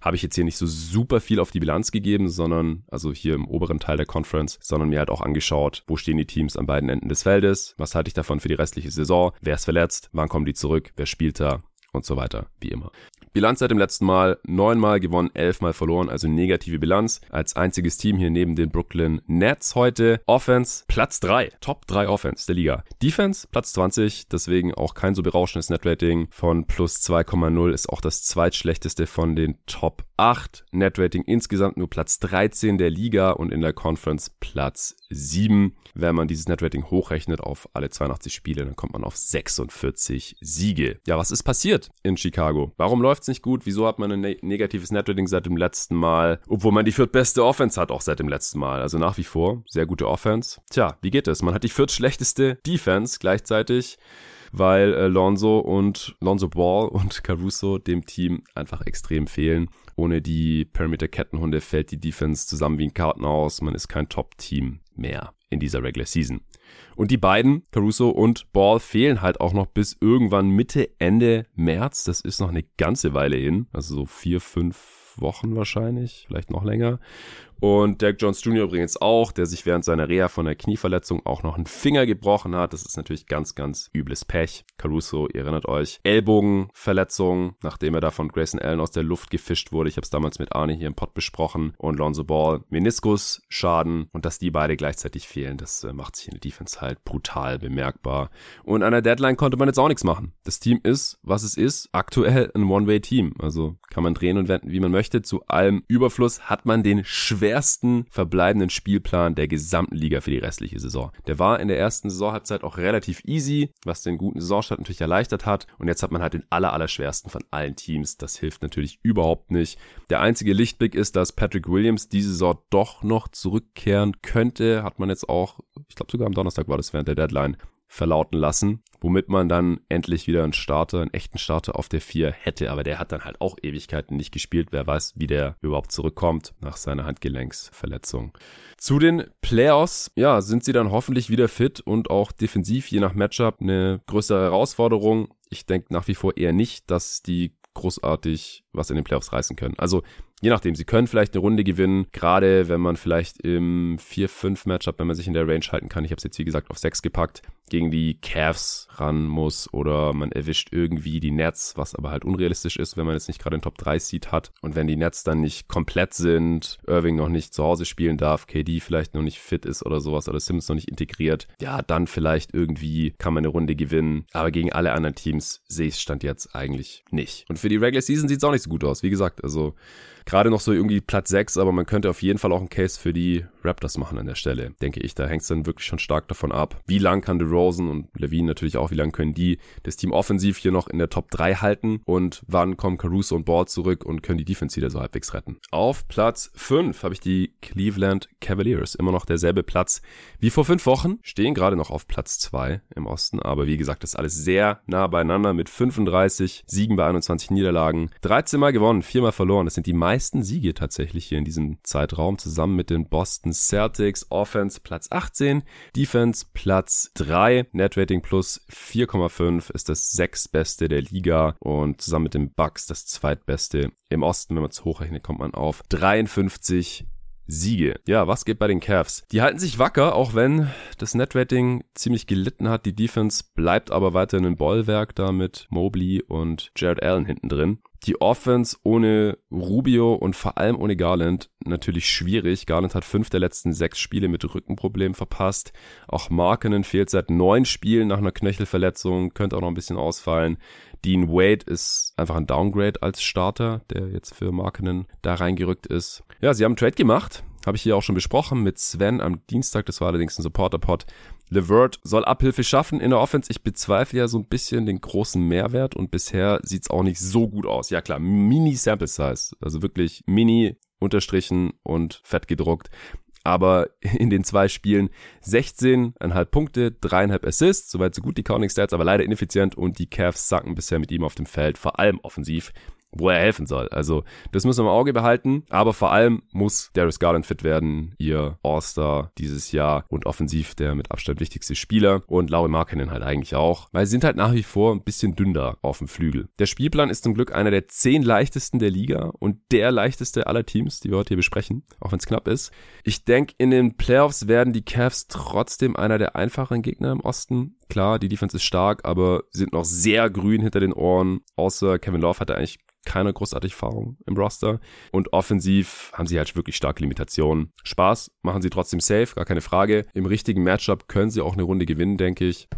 habe ich jetzt hier nicht so super viel auf die Bilanz gegeben, sondern, also hier im oberen Teil der Conference, sondern mir halt auch angeschaut, wo stehen die Teams an beiden Enden des Feldes, was halte ich davon für die restliche Saison, wer ist verletzt, wann kommen die zurück, wer spielt da und so weiter, wie immer. Bilanz seit dem letzten Mal, neunmal gewonnen, elfmal verloren, also negative Bilanz. Als einziges Team hier neben den Brooklyn Nets heute. Offense, Platz 3, Top 3 Offense der Liga. Defense, Platz 20, deswegen auch kein so berauschendes Netrating von plus 2,0, ist auch das zweitschlechteste von den Top 8. Netrating insgesamt nur Platz 13 der Liga und in der Conference Platz 7. Wenn man dieses Netrating hochrechnet auf alle 82 Spiele, dann kommt man auf 46 Siege. Ja, was ist passiert in Chicago? Warum läuft es nicht gut? Wieso hat man ein ne negatives Netrating seit dem letzten Mal? Obwohl man die viertbeste Offense hat auch seit dem letzten Mal. Also nach wie vor sehr gute Offense. Tja, wie geht es? Man hat die viertschlechteste Defense gleichzeitig weil äh, Lonzo und Lonzo Ball und Caruso dem Team einfach extrem fehlen. Ohne die Perimeter-Kettenhunde fällt die Defense zusammen wie ein Kartenhaus. Man ist kein Top-Team mehr in dieser Regular Season. Und die beiden, Caruso und Ball, fehlen halt auch noch bis irgendwann Mitte, Ende März. Das ist noch eine ganze Weile hin. Also so vier, fünf Wochen wahrscheinlich, vielleicht noch länger. Und Derek Jones Jr. übrigens auch, der sich während seiner Reha von der Knieverletzung auch noch einen Finger gebrochen hat. Das ist natürlich ganz, ganz übles Pech. Caruso, ihr erinnert euch, Ellbogenverletzung, nachdem er da von Grayson Allen aus der Luft gefischt wurde. Ich habe es damals mit Arne hier im Pod besprochen. Und Lonzo Ball, Meniskusschaden. Und dass die beide gleichzeitig fehlen, das äh, macht sich in der Defense halt brutal bemerkbar. Und an der Deadline konnte man jetzt auch nichts machen. Das Team ist, was es ist, aktuell ein One-Way-Team. Also kann man drehen und wenden, wie man möchte. Möchte. Zu allem Überfluss hat man den schwersten verbleibenden Spielplan der gesamten Liga für die restliche Saison. Der war in der ersten Saisonhalbzeit auch relativ easy, was den guten Saisonstart natürlich erleichtert hat. Und jetzt hat man halt den aller, aller schwersten von allen Teams. Das hilft natürlich überhaupt nicht. Der einzige Lichtblick ist, dass Patrick Williams diese Saison doch noch zurückkehren könnte. Hat man jetzt auch, ich glaube sogar am Donnerstag war das während der Deadline, verlauten lassen, womit man dann endlich wieder einen Starter, einen echten Starter auf der 4 hätte. Aber der hat dann halt auch Ewigkeiten nicht gespielt. Wer weiß, wie der überhaupt zurückkommt nach seiner Handgelenksverletzung. Zu den Playoffs, ja, sind sie dann hoffentlich wieder fit und auch defensiv, je nach Matchup, eine größere Herausforderung. Ich denke nach wie vor eher nicht, dass die großartig was in den Playoffs reißen können. Also je nachdem, sie können vielleicht eine Runde gewinnen, gerade wenn man vielleicht im 4-5-Matchup, wenn man sich in der Range halten kann, ich habe es jetzt wie gesagt auf 6 gepackt, gegen die Cavs ran muss oder man erwischt irgendwie die Nets, was aber halt unrealistisch ist, wenn man jetzt nicht gerade den Top 3 Seed hat und wenn die Nets dann nicht komplett sind, Irving noch nicht zu Hause spielen darf, KD vielleicht noch nicht fit ist oder sowas oder Simmons noch nicht integriert, ja, dann vielleicht irgendwie kann man eine Runde gewinnen, aber gegen alle anderen Teams sehe ich es Stand jetzt eigentlich nicht. Und für die Regular Season sieht es auch nicht so gut aus, wie gesagt, also gerade noch so irgendwie Platz 6, aber man könnte auf jeden Fall auch einen Case für die Raptors machen an der Stelle, denke ich. Da hängt es dann wirklich schon stark davon ab, wie lang kann DeRozan und Levine natürlich auch, wie lang können die das Team offensiv hier noch in der Top 3 halten und wann kommen Caruso und Ball zurück und können die Defense wieder so halbwegs retten. Auf Platz 5 habe ich die Cleveland Cavaliers. Immer noch derselbe Platz wie vor fünf Wochen. Stehen gerade noch auf Platz 2 im Osten, aber wie gesagt, das ist alles sehr nah beieinander mit 35 Siegen bei 21 Niederlagen. 13 Mal gewonnen, 4 Mal verloren. Das sind die meisten meisten Siege tatsächlich hier in diesem Zeitraum, zusammen mit den Boston Celtics. Offense Platz 18, Defense Platz 3, Netrating plus 4,5 ist das sechstbeste der Liga und zusammen mit den Bucks das zweitbeste im Osten. Wenn man es hochrechnet, kommt man auf 53 Siege. Ja, was geht bei den Cavs? Die halten sich wacker, auch wenn das Netrating ziemlich gelitten hat. Die Defense bleibt aber weiterhin ein Bollwerk da mit Mobley und Jared Allen hinten drin. Die Offense ohne Rubio und vor allem ohne Garland natürlich schwierig. Garland hat fünf der letzten sechs Spiele mit Rückenproblemen verpasst. Auch Markenen fehlt seit neun Spielen nach einer Knöchelverletzung, könnte auch noch ein bisschen ausfallen. Dean Wade ist einfach ein Downgrade als Starter, der jetzt für Markenen da reingerückt ist. Ja, sie haben einen Trade gemacht. Habe ich hier auch schon besprochen mit Sven am Dienstag. Das war allerdings ein Supporter-Pod. Levert soll Abhilfe schaffen in der Offense. Ich bezweifle ja so ein bisschen den großen Mehrwert und bisher sieht's auch nicht so gut aus. Ja klar, Mini Sample Size, also wirklich Mini unterstrichen und fett gedruckt. Aber in den zwei Spielen 16,5 Punkte, 3,5 Assists, soweit so gut die Counting Stats, aber leider ineffizient und die Cavs sacken bisher mit ihm auf dem Feld, vor allem offensiv wo er helfen soll. Also das müssen wir im Auge behalten. Aber vor allem muss Darius Garland fit werden, ihr All-Star dieses Jahr und offensiv der mit Abstand wichtigste Spieler und Laurie Markkinen halt eigentlich auch, weil sie sind halt nach wie vor ein bisschen dünner auf dem Flügel. Der Spielplan ist zum Glück einer der zehn leichtesten der Liga und der leichteste aller Teams, die wir heute hier besprechen, auch wenn es knapp ist. Ich denke, in den Playoffs werden die Cavs trotzdem einer der einfacheren Gegner im Osten. Klar, die Defense ist stark, aber sind noch sehr grün hinter den Ohren. Außer Kevin Love hatte eigentlich keine großartige Erfahrung im Roster. Und offensiv haben sie halt wirklich starke Limitationen. Spaß machen sie trotzdem safe, gar keine Frage. Im richtigen Matchup können sie auch eine Runde gewinnen, denke ich.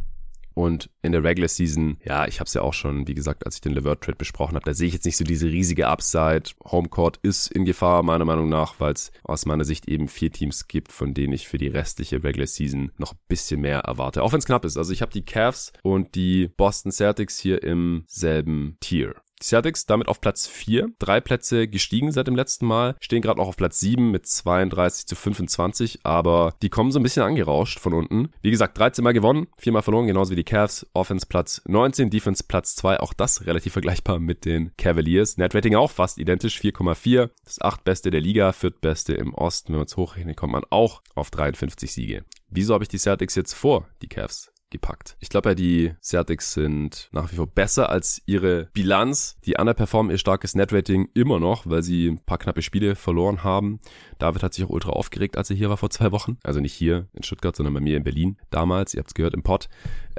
Und in der Regular Season, ja, ich habe es ja auch schon, wie gesagt, als ich den Levert Trade besprochen habe, da sehe ich jetzt nicht so diese riesige Upside. Homecourt ist in Gefahr, meiner Meinung nach, weil es aus meiner Sicht eben vier Teams gibt, von denen ich für die restliche Regular Season noch ein bisschen mehr erwarte. Auch wenn es knapp ist. Also ich habe die Cavs und die Boston Celtics hier im selben Tier. Die Celtics damit auf Platz 4, drei Plätze gestiegen seit dem letzten Mal, stehen gerade noch auf Platz 7 mit 32 zu 25, aber die kommen so ein bisschen angerauscht von unten. Wie gesagt, 13 Mal gewonnen, 4 Mal verloren, genauso wie die Cavs. Offense Platz 19, Defense Platz 2, auch das relativ vergleichbar mit den Cavaliers. Netrating auch fast identisch, 4,4. Das achtbeste der Liga, viertbeste im Osten. Wenn man es hochrechnet, kommt man auch auf 53 Siege. Wieso habe ich die Celtics jetzt vor die Cavs? Gepackt. Ich glaube ja, die Celtics sind nach wie vor besser als ihre Bilanz. Die underperformen ihr starkes Netrating immer noch, weil sie ein paar knappe Spiele verloren haben. David hat sich auch ultra aufgeregt, als er hier war vor zwei Wochen. Also nicht hier in Stuttgart, sondern bei mir in Berlin damals. Ihr habt es gehört im Pod.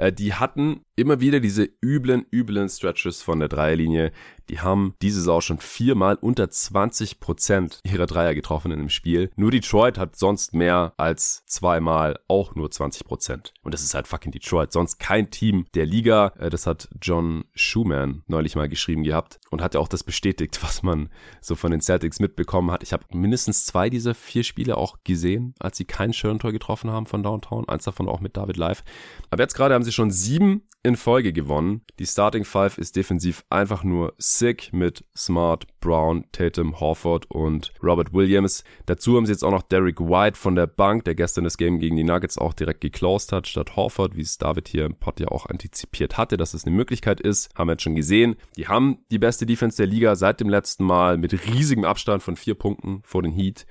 Äh, die hatten immer wieder diese üblen, üblen Stretches von der Dreierlinie. Die haben diese Saison schon viermal unter 20 Prozent ihrer Dreier getroffen in einem Spiel. Nur Detroit hat sonst mehr als zweimal auch nur 20 Prozent. Und das ist halt fucking Detroit. Sonst kein Team der Liga. Äh, das hat John Schumann neulich mal geschrieben gehabt und hat ja auch das bestätigt, was man so von den Celtics mitbekommen hat. Ich habe mindestens zwei dieser vier Spiele auch gesehen, als sie kein Schirntor getroffen haben von Downtown. Eins davon auch mit David Live. Aber jetzt gerade haben sie schon sieben in Folge gewonnen. Die Starting Five ist defensiv einfach nur sick mit Smart, Brown, Tatum, Horford und Robert Williams. Dazu haben sie jetzt auch noch Derek White von der Bank, der gestern das Game gegen die Nuggets auch direkt geclosed hat, statt Horford, wie es David hier im Pod ja auch antizipiert hatte, dass es eine Möglichkeit ist. Haben wir jetzt schon gesehen. Die haben die beste Defense der Liga seit dem letzten Mal mit riesigem Abstand von vier Punkten vor den Heat.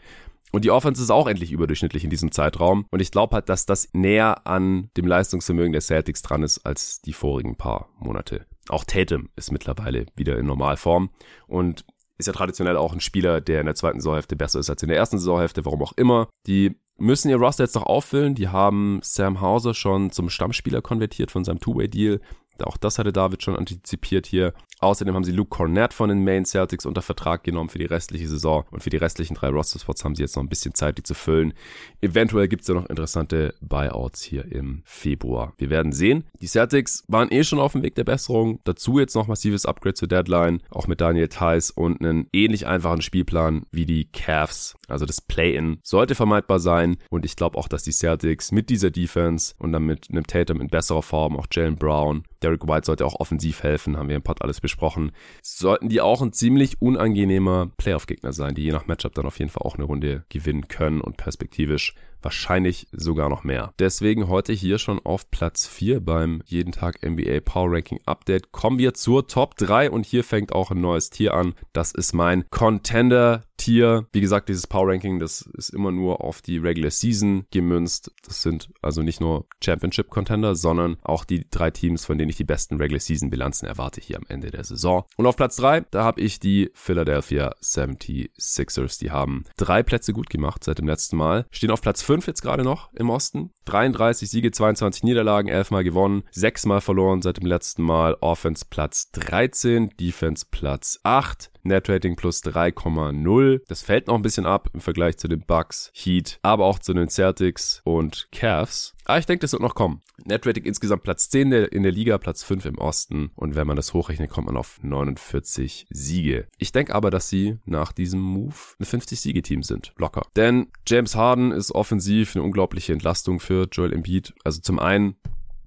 Und die Offense ist auch endlich überdurchschnittlich in diesem Zeitraum. Und ich glaube halt, dass das näher an dem Leistungsvermögen der Celtics dran ist als die vorigen paar Monate. Auch Tatum ist mittlerweile wieder in Normalform und ist ja traditionell auch ein Spieler, der in der zweiten Saisonhälfte besser ist als in der ersten Saisonhälfte, warum auch immer. Die müssen ihr Roster jetzt noch auffüllen. Die haben Sam Hauser schon zum Stammspieler konvertiert von seinem Two-Way-Deal. Auch das hatte David schon antizipiert hier. Außerdem haben sie Luke Cornett von den Main Celtics unter Vertrag genommen für die restliche Saison und für die restlichen drei Roster-Spots haben sie jetzt noch ein bisschen Zeit, die zu füllen. Eventuell gibt es ja noch interessante Buyouts hier im Februar. Wir werden sehen. Die Celtics waren eh schon auf dem Weg der Besserung. Dazu jetzt noch massives Upgrade zur Deadline, auch mit Daniel Theiss und einen ähnlich einfachen Spielplan wie die Cavs. Also das Play-In sollte vermeidbar sein und ich glaube auch, dass die Celtics mit dieser Defense und dann mit einem Tatum in besserer Form, auch Jalen Brown, Derek White sollte auch offensiv helfen, haben wir im Pod alles besprochen besprochen, sollten die auch ein ziemlich unangenehmer Playoff-Gegner sein, die je nach Matchup dann auf jeden Fall auch eine Runde gewinnen können und perspektivisch wahrscheinlich sogar noch mehr. Deswegen heute hier schon auf Platz 4 beim jeden Tag NBA Power Ranking Update. Kommen wir zur Top 3 und hier fängt auch ein neues Tier an. Das ist mein Contender Tier. Wie gesagt, dieses Power Ranking, das ist immer nur auf die Regular Season gemünzt. Das sind also nicht nur Championship Contender, sondern auch die drei Teams, von denen ich die besten Regular Season Bilanzen erwarte hier am Ende der Saison. Und auf Platz 3, da habe ich die Philadelphia 76ers. Die haben drei Plätze gut gemacht seit dem letzten Mal. Stehen auf Platz 5 5 jetzt gerade noch im Osten. 33 Siege, 22 Niederlagen, 11 Mal gewonnen, 6 Mal verloren seit dem letzten Mal. Offense Platz 13, Defense Platz 8. Netrating plus 3,0. Das fällt noch ein bisschen ab im Vergleich zu den Bucks, Heat, aber auch zu den Celtics und Cavs. Aber ich denke, das wird noch kommen. Netrating insgesamt Platz 10 in der Liga, Platz 5 im Osten. Und wenn man das hochrechnet, kommt man auf 49 Siege. Ich denke aber, dass sie nach diesem Move ein 50-Siege-Team sind. Locker. Denn James Harden ist offensiv eine unglaubliche Entlastung für Joel Embiid. Also zum einen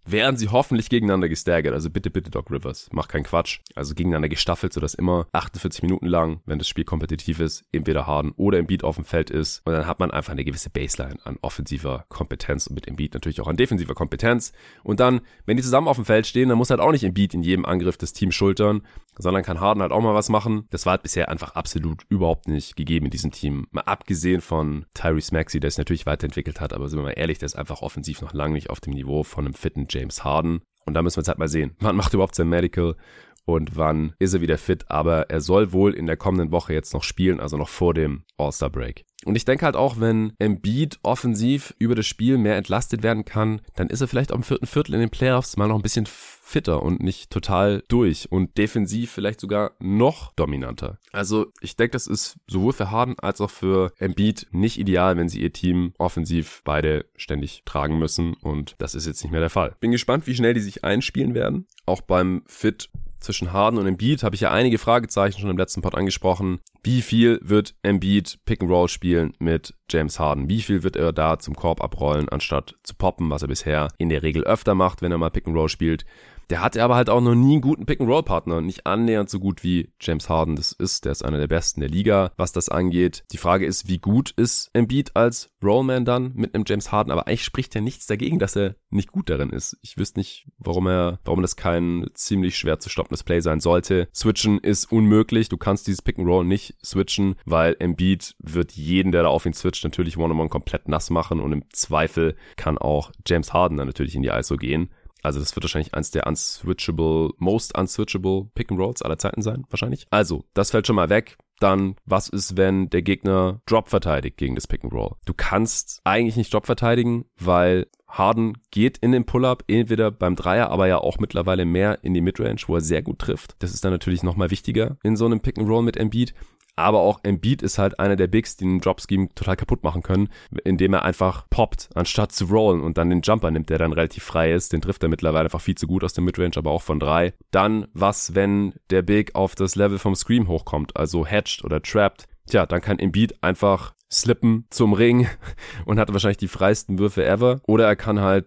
werden sie hoffentlich gegeneinander gestaggert. Also bitte, bitte, Doc Rivers, mach keinen Quatsch. Also gegeneinander gestaffelt, sodass immer 48 Minuten lang, wenn das Spiel kompetitiv ist, entweder Harden oder Embiid auf dem Feld ist. Und dann hat man einfach eine gewisse Baseline an offensiver Kompetenz und mit Embiid natürlich auch an defensiver Kompetenz. Und dann, wenn die zusammen auf dem Feld stehen, dann muss halt auch nicht Embiid in jedem Angriff des Teams schultern, sondern kann Harden halt auch mal was machen. Das war halt bisher einfach absolut überhaupt nicht gegeben in diesem Team. Mal abgesehen von Tyrese Maxey, der sich natürlich weiterentwickelt hat, aber sind wir mal ehrlich, der ist einfach offensiv noch lange nicht auf dem Niveau von einem fitten James Harden. Und da müssen wir jetzt halt mal sehen, wann macht überhaupt sein Medical und wann ist er wieder fit. Aber er soll wohl in der kommenden Woche jetzt noch spielen, also noch vor dem All-Star Break. Und ich denke halt auch, wenn Embiid offensiv über das Spiel mehr entlastet werden kann, dann ist er vielleicht auch im vierten Viertel in den Playoffs mal noch ein bisschen fitter und nicht total durch und defensiv vielleicht sogar noch dominanter. Also ich denke, das ist sowohl für Harden als auch für Embiid nicht ideal, wenn sie ihr Team offensiv beide ständig tragen müssen und das ist jetzt nicht mehr der Fall. Bin gespannt, wie schnell die sich einspielen werden. Auch beim Fit zwischen Harden und Embiid habe ich ja einige Fragezeichen schon im letzten Pod angesprochen. Wie viel wird Embiid Pick and Roll spielen mit James Harden? Wie viel wird er da zum Korb abrollen, anstatt zu poppen, was er bisher in der Regel öfter macht, wenn er mal Pick and Roll spielt? Der hatte aber halt auch noch nie einen guten Pick-and-Roll-Partner. Nicht annähernd so gut wie James Harden das ist. Der ist einer der besten der Liga, was das angeht. Die Frage ist, wie gut ist Embiid als Rollman dann mit einem James Harden? Aber eigentlich spricht ja nichts dagegen, dass er nicht gut darin ist. Ich wüsste nicht, warum er, warum das kein ziemlich schwer zu stoppendes Play sein sollte. Switchen ist unmöglich. Du kannst dieses Pick-and-Roll nicht switchen, weil Embiid wird jeden, der da auf ihn switcht, natürlich One-on-One komplett nass machen und im Zweifel kann auch James Harden dann natürlich in die ISO gehen. Also das wird wahrscheinlich eins der unswitchable, most unswitchable Pick and Rolls aller Zeiten sein, wahrscheinlich. Also, das fällt schon mal weg. Dann, was ist, wenn der Gegner Drop verteidigt gegen das Pick and Roll? Du kannst eigentlich nicht Drop verteidigen, weil Harden geht in den Pull-Up, entweder beim Dreier, aber ja auch mittlerweile mehr in die Midrange, wo er sehr gut trifft. Das ist dann natürlich nochmal wichtiger in so einem Pick and Roll mit Embiid. Aber auch Embiid ist halt einer der Bigs, die einen Drop-Scheme total kaputt machen können, indem er einfach poppt, anstatt zu rollen und dann den Jumper nimmt, der dann relativ frei ist. Den trifft er mittlerweile einfach viel zu gut aus der Midrange, aber auch von drei. Dann, was, wenn der Big auf das Level vom Scream hochkommt, also hatched oder trapped? Tja, dann kann Embiid einfach slippen zum Ring und hat wahrscheinlich die freisten Würfe ever. Oder er kann halt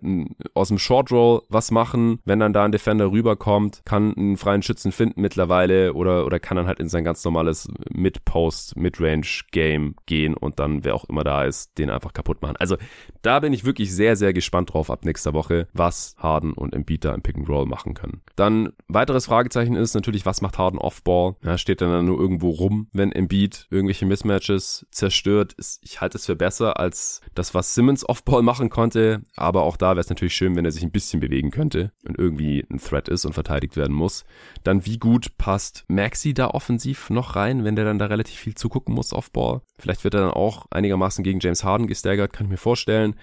aus dem Short Roll was machen, wenn dann da ein Defender rüberkommt, kann einen freien Schützen finden mittlerweile oder, oder kann dann halt in sein ganz normales Mid-Post, Mid-Range-Game gehen und dann, wer auch immer da ist, den einfach kaputt machen. Also da bin ich wirklich sehr, sehr gespannt drauf ab nächster Woche, was Harden und Embiid da im Pick and Roll machen können. Dann weiteres Fragezeichen ist natürlich, was macht Harden Off-Ball? Ja, steht dann nur irgendwo rum, wenn Embiid irgendwelche Mismatches zerstört ist, ich halte es für besser als das, was Simmons Offball machen konnte. Aber auch da wäre es natürlich schön, wenn er sich ein bisschen bewegen könnte und irgendwie ein Threat ist und verteidigt werden muss. Dann wie gut passt Maxi da offensiv noch rein, wenn der dann da relativ viel zugucken muss Offball? Vielleicht wird er dann auch einigermaßen gegen James Harden gestaggert, kann ich mir vorstellen.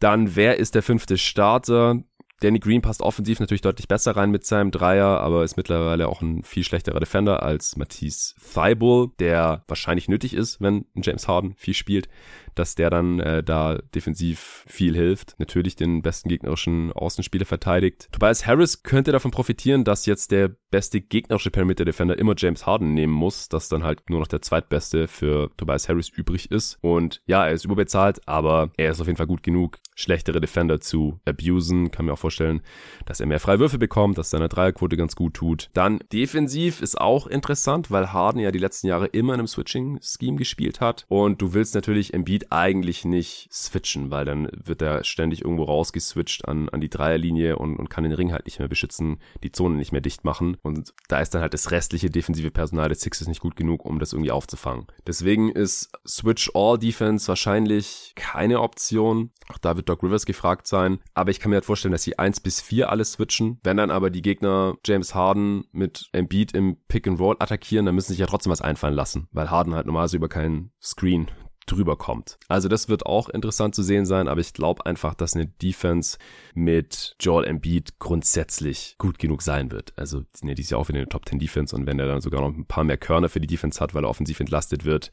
Dann, wer ist der fünfte Starter? Danny Green passt offensiv natürlich deutlich besser rein mit seinem Dreier, aber ist mittlerweile auch ein viel schlechterer Defender als Matisse Thibault, der wahrscheinlich nötig ist, wenn James Harden viel spielt dass der dann äh, da defensiv viel hilft. Natürlich den besten gegnerischen Außenspieler verteidigt. Tobias Harris könnte davon profitieren, dass jetzt der beste gegnerische Perimeter Defender immer James Harden nehmen muss, dass dann halt nur noch der zweitbeste für Tobias Harris übrig ist. Und ja, er ist überbezahlt, aber er ist auf jeden Fall gut genug, schlechtere Defender zu abusen. Kann mir auch vorstellen, dass er mehr Freiwürfe bekommt, dass seine Dreierquote ganz gut tut. Dann defensiv ist auch interessant, weil Harden ja die letzten Jahre immer in einem Switching-Scheme gespielt hat. Und du willst natürlich Embiid eigentlich nicht switchen, weil dann wird er ständig irgendwo rausgeswitcht an, an die Dreierlinie und, und kann den Ring halt nicht mehr beschützen, die Zone nicht mehr dicht machen. Und da ist dann halt das restliche defensive Personal des Sixers nicht gut genug, um das irgendwie aufzufangen. Deswegen ist Switch All Defense wahrscheinlich keine Option. Auch da wird Doc Rivers gefragt sein. Aber ich kann mir halt vorstellen, dass sie eins bis vier alles switchen. Wenn dann aber die Gegner James Harden mit Embiid im Pick and Roll attackieren, dann müssen sie sich ja trotzdem was einfallen lassen, weil Harden halt normalerweise über keinen Screen drüber kommt. Also das wird auch interessant zu sehen sein, aber ich glaube einfach, dass eine Defense mit Joel Embiid grundsätzlich gut genug sein wird. Also die sind ja auch wieder eine Top 10 Defense und wenn er dann sogar noch ein paar mehr Körner für die Defense hat, weil er offensiv entlastet wird,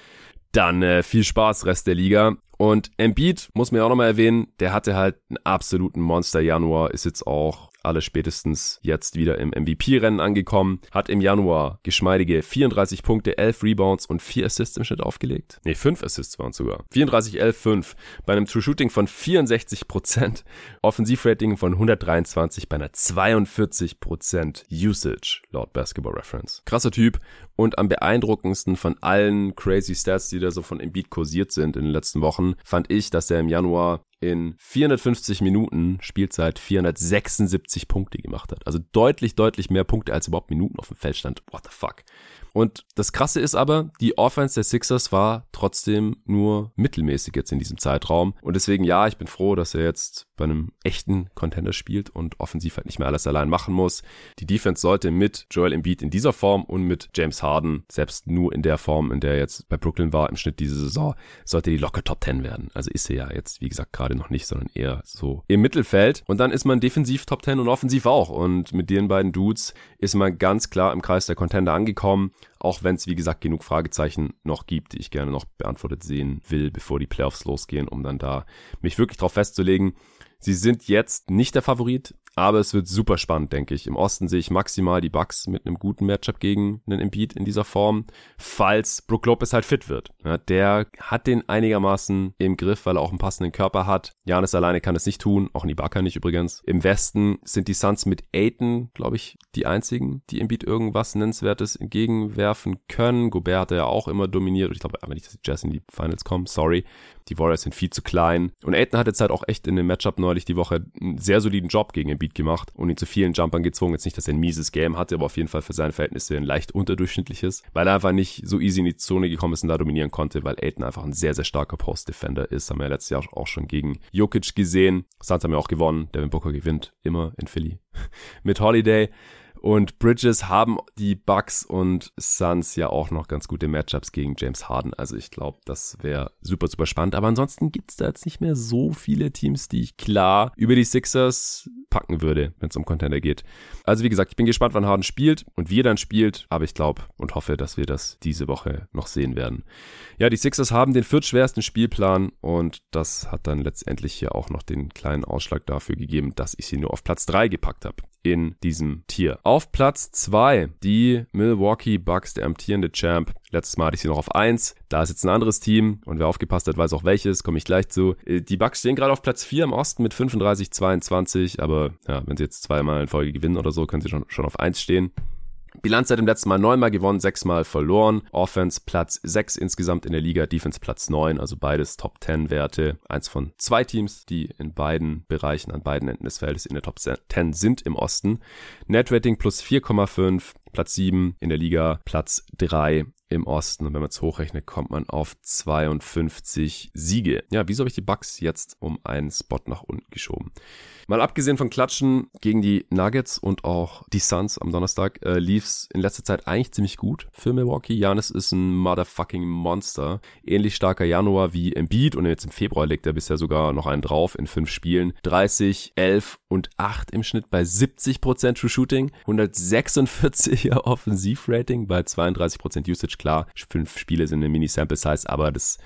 dann äh, viel Spaß, Rest der Liga. Und Embiid, muss man ja auch nochmal erwähnen, der hatte halt einen absoluten Monster Januar, ist jetzt auch alle spätestens jetzt wieder im MVP-Rennen angekommen, hat im Januar geschmeidige 34 Punkte, 11 Rebounds und 4 Assists im Schnitt aufgelegt. Ne, 5 Assists waren sogar. 34, 11, 5. Bei einem True Shooting von 64%, Offensivrating von 123 bei einer 42% Usage laut Basketball Reference. Krasser Typ und am beeindruckendsten von allen crazy Stats, die da so von Embiid kursiert sind in den letzten Wochen, fand ich, dass er im Januar in 450 Minuten Spielzeit 476 Punkte gemacht hat. Also deutlich, deutlich mehr Punkte als überhaupt Minuten auf dem Feld stand. What the fuck? Und das Krasse ist aber, die Offense der Sixers war trotzdem nur mittelmäßig jetzt in diesem Zeitraum. Und deswegen, ja, ich bin froh, dass er jetzt bei einem echten Contender spielt und offensiv halt nicht mehr alles allein machen muss. Die Defense sollte mit Joel Embiid in dieser Form und mit James Harden, selbst nur in der Form, in der er jetzt bei Brooklyn war im Schnitt diese Saison, sollte die locker Top 10 werden. Also ist er ja jetzt, wie gesagt, gerade noch nicht, sondern eher so im Mittelfeld. Und dann ist man defensiv Top 10 und offensiv auch. Und mit den beiden Dudes ist man ganz klar im Kreis der Contender angekommen. Auch wenn es, wie gesagt, genug Fragezeichen noch gibt, die ich gerne noch beantwortet sehen will, bevor die Playoffs losgehen, um dann da mich wirklich drauf festzulegen. Sie sind jetzt nicht der Favorit, aber es wird super spannend, denke ich. Im Osten sehe ich maximal die Bucks mit einem guten Matchup gegen einen Embiid in dieser Form, falls Brook Lopez halt fit wird. Ja, der hat den einigermaßen im Griff, weil er auch einen passenden Körper hat. Janis alleine kann es nicht tun, auch Ibaka nicht übrigens. Im Westen sind die Suns mit Aiton, glaube ich, die einzigen, die Embiid irgendwas Nennenswertes entgegenwerfen können. Gobert hat ja auch immer dominiert ich glaube aber nicht, dass die Jazz in die Finals kommen, sorry. Die Warriors sind viel zu klein. Und Aiton hat jetzt halt auch echt in dem Matchup neulich die Woche einen sehr soliden Job gegen Embiid gemacht und ihn zu vielen Jumpern gezwungen. Jetzt nicht, dass er ein mieses Game hatte, aber auf jeden Fall für seine Verhältnisse ein leicht unterdurchschnittliches, weil er einfach nicht so easy in die Zone gekommen ist und da dominieren konnte, weil Aiton einfach ein sehr, sehr starker Post-Defender ist. Haben wir letztes Jahr auch schon gegen Jokic gesehen. Suns haben ja auch gewonnen. Devin Booker gewinnt immer in Philly mit Holiday. Und Bridges haben die Bucks und Suns ja auch noch ganz gute Matchups gegen James Harden. Also ich glaube, das wäre super, super spannend. Aber ansonsten gibt es da jetzt nicht mehr so viele Teams, die ich klar über die Sixers packen würde, wenn es um Contender geht. Also wie gesagt, ich bin gespannt, wann Harden spielt und wie er dann spielt. Aber ich glaube und hoffe, dass wir das diese Woche noch sehen werden. Ja, die Sixers haben den viertschwersten Spielplan und das hat dann letztendlich hier auch noch den kleinen Ausschlag dafür gegeben, dass ich sie nur auf Platz 3 gepackt habe in diesem Tier. Auf Platz 2 die Milwaukee Bucks, der amtierende Champ. Letztes Mal hatte ich sie noch auf 1. Da ist jetzt ein anderes Team und wer aufgepasst hat, weiß auch welches, komme ich gleich zu. Äh, die Bucks stehen gerade auf Platz 4 im Osten mit 35, 22, aber ja, wenn sie jetzt zweimal in Folge gewinnen oder so, können sie schon, schon auf 1 stehen. Bilanz seit dem letzten Mal neunmal gewonnen, sechsmal verloren. Offense Platz 6 insgesamt in der Liga, Defense Platz 9, also beides Top 10 Werte. Eins von zwei Teams, die in beiden Bereichen, an beiden Enden des Feldes in der Top 10 sind im Osten. Net Rating plus 4,5, Platz 7 in der Liga, Platz 3 im Osten. Und wenn man es hochrechnet, kommt man auf 52 Siege. Ja, wieso habe ich die Bucks jetzt um einen Spot nach unten geschoben? Mal abgesehen von Klatschen gegen die Nuggets und auch die Suns am Donnerstag, äh, lief's in letzter Zeit eigentlich ziemlich gut für Milwaukee. Janis ist ein motherfucking Monster. Ähnlich starker Januar wie Embiid und jetzt im Februar legt er bisher sogar noch einen drauf in fünf Spielen. 30, 11 und 8 im Schnitt bei 70% True Shooting, 146er Offensivrating bei 32% Usage Klar, fünf Spiele sind eine Mini-Sample-Size, aber das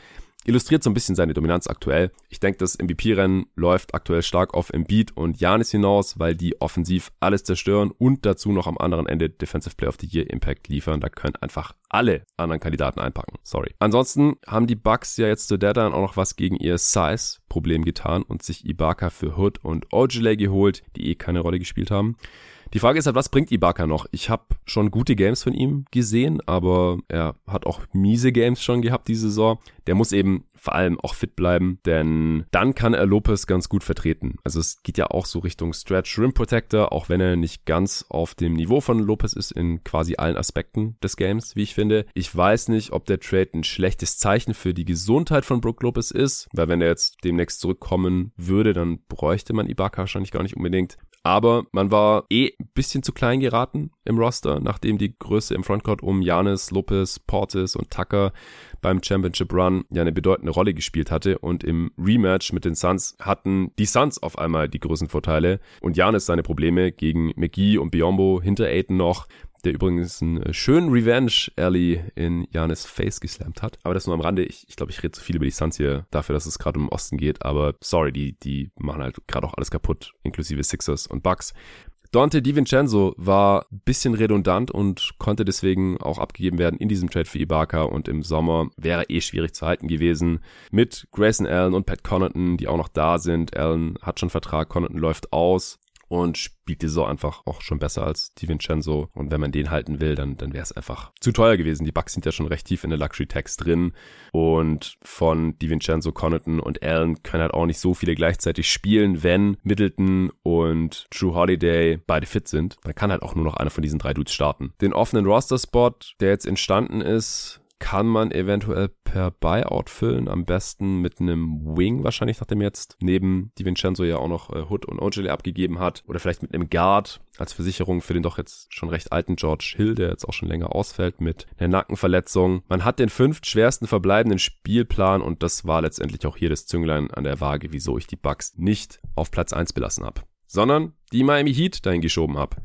illustriert so ein bisschen seine Dominanz aktuell. Ich denke, das MVP-Rennen läuft aktuell stark auf Embiid und Janis hinaus, weil die offensiv alles zerstören und dazu noch am anderen Ende Defensive Player of the Year Impact liefern. Da können einfach alle anderen Kandidaten einpacken. Sorry. Ansonsten haben die Bucks ja jetzt zu Deadline auch noch was gegen ihr Size-Problem getan und sich Ibaka für Hood und Ojale geholt, die eh keine Rolle gespielt haben. Die Frage ist halt, was bringt Ibaka noch? Ich habe schon gute Games von ihm gesehen, aber er hat auch miese Games schon gehabt diese Saison. Der muss eben vor allem auch fit bleiben, denn dann kann er Lopez ganz gut vertreten. Also es geht ja auch so Richtung Stretch Rim Protector, auch wenn er nicht ganz auf dem Niveau von Lopez ist in quasi allen Aspekten des Games, wie ich finde. Ich weiß nicht, ob der Trade ein schlechtes Zeichen für die Gesundheit von Brook Lopez ist, weil wenn er jetzt demnächst zurückkommen würde, dann bräuchte man Ibaka wahrscheinlich gar nicht unbedingt. Aber man war eh ein bisschen zu klein geraten im Roster, nachdem die Größe im Frontcourt um Janis, Lopez, Portis und Tucker beim Championship Run ja eine bedeutende Rolle gespielt hatte. Und im Rematch mit den Suns hatten die Suns auf einmal die größten Vorteile und Janis seine Probleme gegen McGee und Biombo hinter Aiden noch der übrigens einen äh, schönen Revenge Alley in Janis Face geslammt hat. Aber das nur am Rande. Ich, ich glaube, ich rede zu viel über die Suns hier dafür, dass es gerade um den Osten geht. Aber sorry, die, die machen halt gerade auch alles kaputt, inklusive Sixers und Bucks. Dante DiVincenzo war ein bisschen redundant und konnte deswegen auch abgegeben werden in diesem Trade für Ibaka und im Sommer wäre eh schwierig zu halten gewesen mit Grayson Allen und Pat Connaughton, die auch noch da sind. Allen hat schon Vertrag, Connaughton läuft aus und spielt die Saison einfach auch schon besser als DiVincenzo. Und wenn man den halten will, dann, dann wäre es einfach zu teuer gewesen. Die Bucks sind ja schon recht tief in der Luxury Tax drin. Und von DiVincenzo, Connaughton und Allen können halt auch nicht so viele gleichzeitig spielen, wenn Middleton und True Holiday beide fit sind. Dann kann halt auch nur noch einer von diesen drei Dudes starten. Den offenen Roster-Spot, der jetzt entstanden ist, kann man eventuell per Buyout füllen, am besten mit einem Wing wahrscheinlich, nachdem jetzt neben DiVincenzo ja auch noch äh, Hood und Ojale abgegeben hat oder vielleicht mit einem Guard als Versicherung für den doch jetzt schon recht alten George Hill, der jetzt auch schon länger ausfällt mit einer Nackenverletzung. Man hat den fünft schwersten verbleibenden Spielplan und das war letztendlich auch hier das Zünglein an der Waage, wieso ich die Bucks nicht auf Platz 1 belassen habe, sondern die Miami Heat dahin geschoben habe.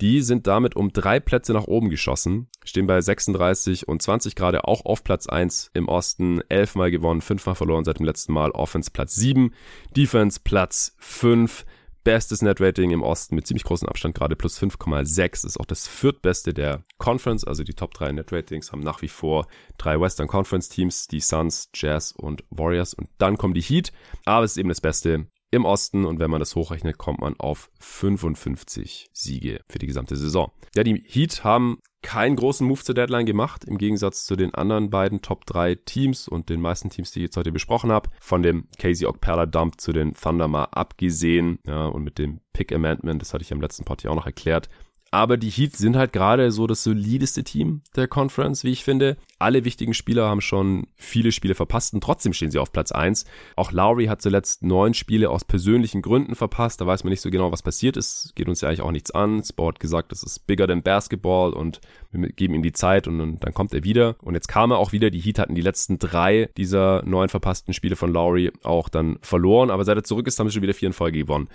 Die sind damit um drei Plätze nach oben geschossen, stehen bei 36 und 20 gerade auch auf Platz 1 im Osten, elfmal gewonnen, fünfmal verloren seit dem letzten Mal, Offense Platz 7, Defense Platz 5, bestes Net-Rating im Osten mit ziemlich großem Abstand gerade plus 5,6. Ist auch das viertbeste der Conference. Also die Top 3 Net-Ratings haben nach wie vor drei Western Conference Teams, die Suns, Jazz und Warriors. Und dann kommen die Heat. Aber es ist eben das Beste im Osten und wenn man das hochrechnet, kommt man auf 55 Siege für die gesamte Saison. Ja, die Heat haben keinen großen Move zur Deadline gemacht, im Gegensatz zu den anderen beiden Top 3 Teams und den meisten Teams, die ich jetzt heute besprochen habe. Von dem Casey Okpala Dump zu den Thunder mal abgesehen, ja, und mit dem Pick Amendment, das hatte ich am letzten Part ja auch noch erklärt, Aber die Heat sind halt gerade so das solideste Team der Conference, wie ich finde. Alle wichtigen Spieler haben schon viele Spiele verpasst und trotzdem stehen sie auf Platz 1. Auch Lowry hat zuletzt neun Spiele aus persönlichen Gründen verpasst. Da weiß man nicht so genau, was passiert ist. Geht uns ja eigentlich auch nichts an. Sport gesagt, das ist bigger than Basketball und wir geben ihm die Zeit und dann kommt er wieder. Und jetzt kam er auch wieder. Die Heat hatten die letzten drei dieser neun verpassten Spiele von Lowry auch dann verloren. Aber seit er zurück ist, haben sie schon wieder vier in Folge gewonnen.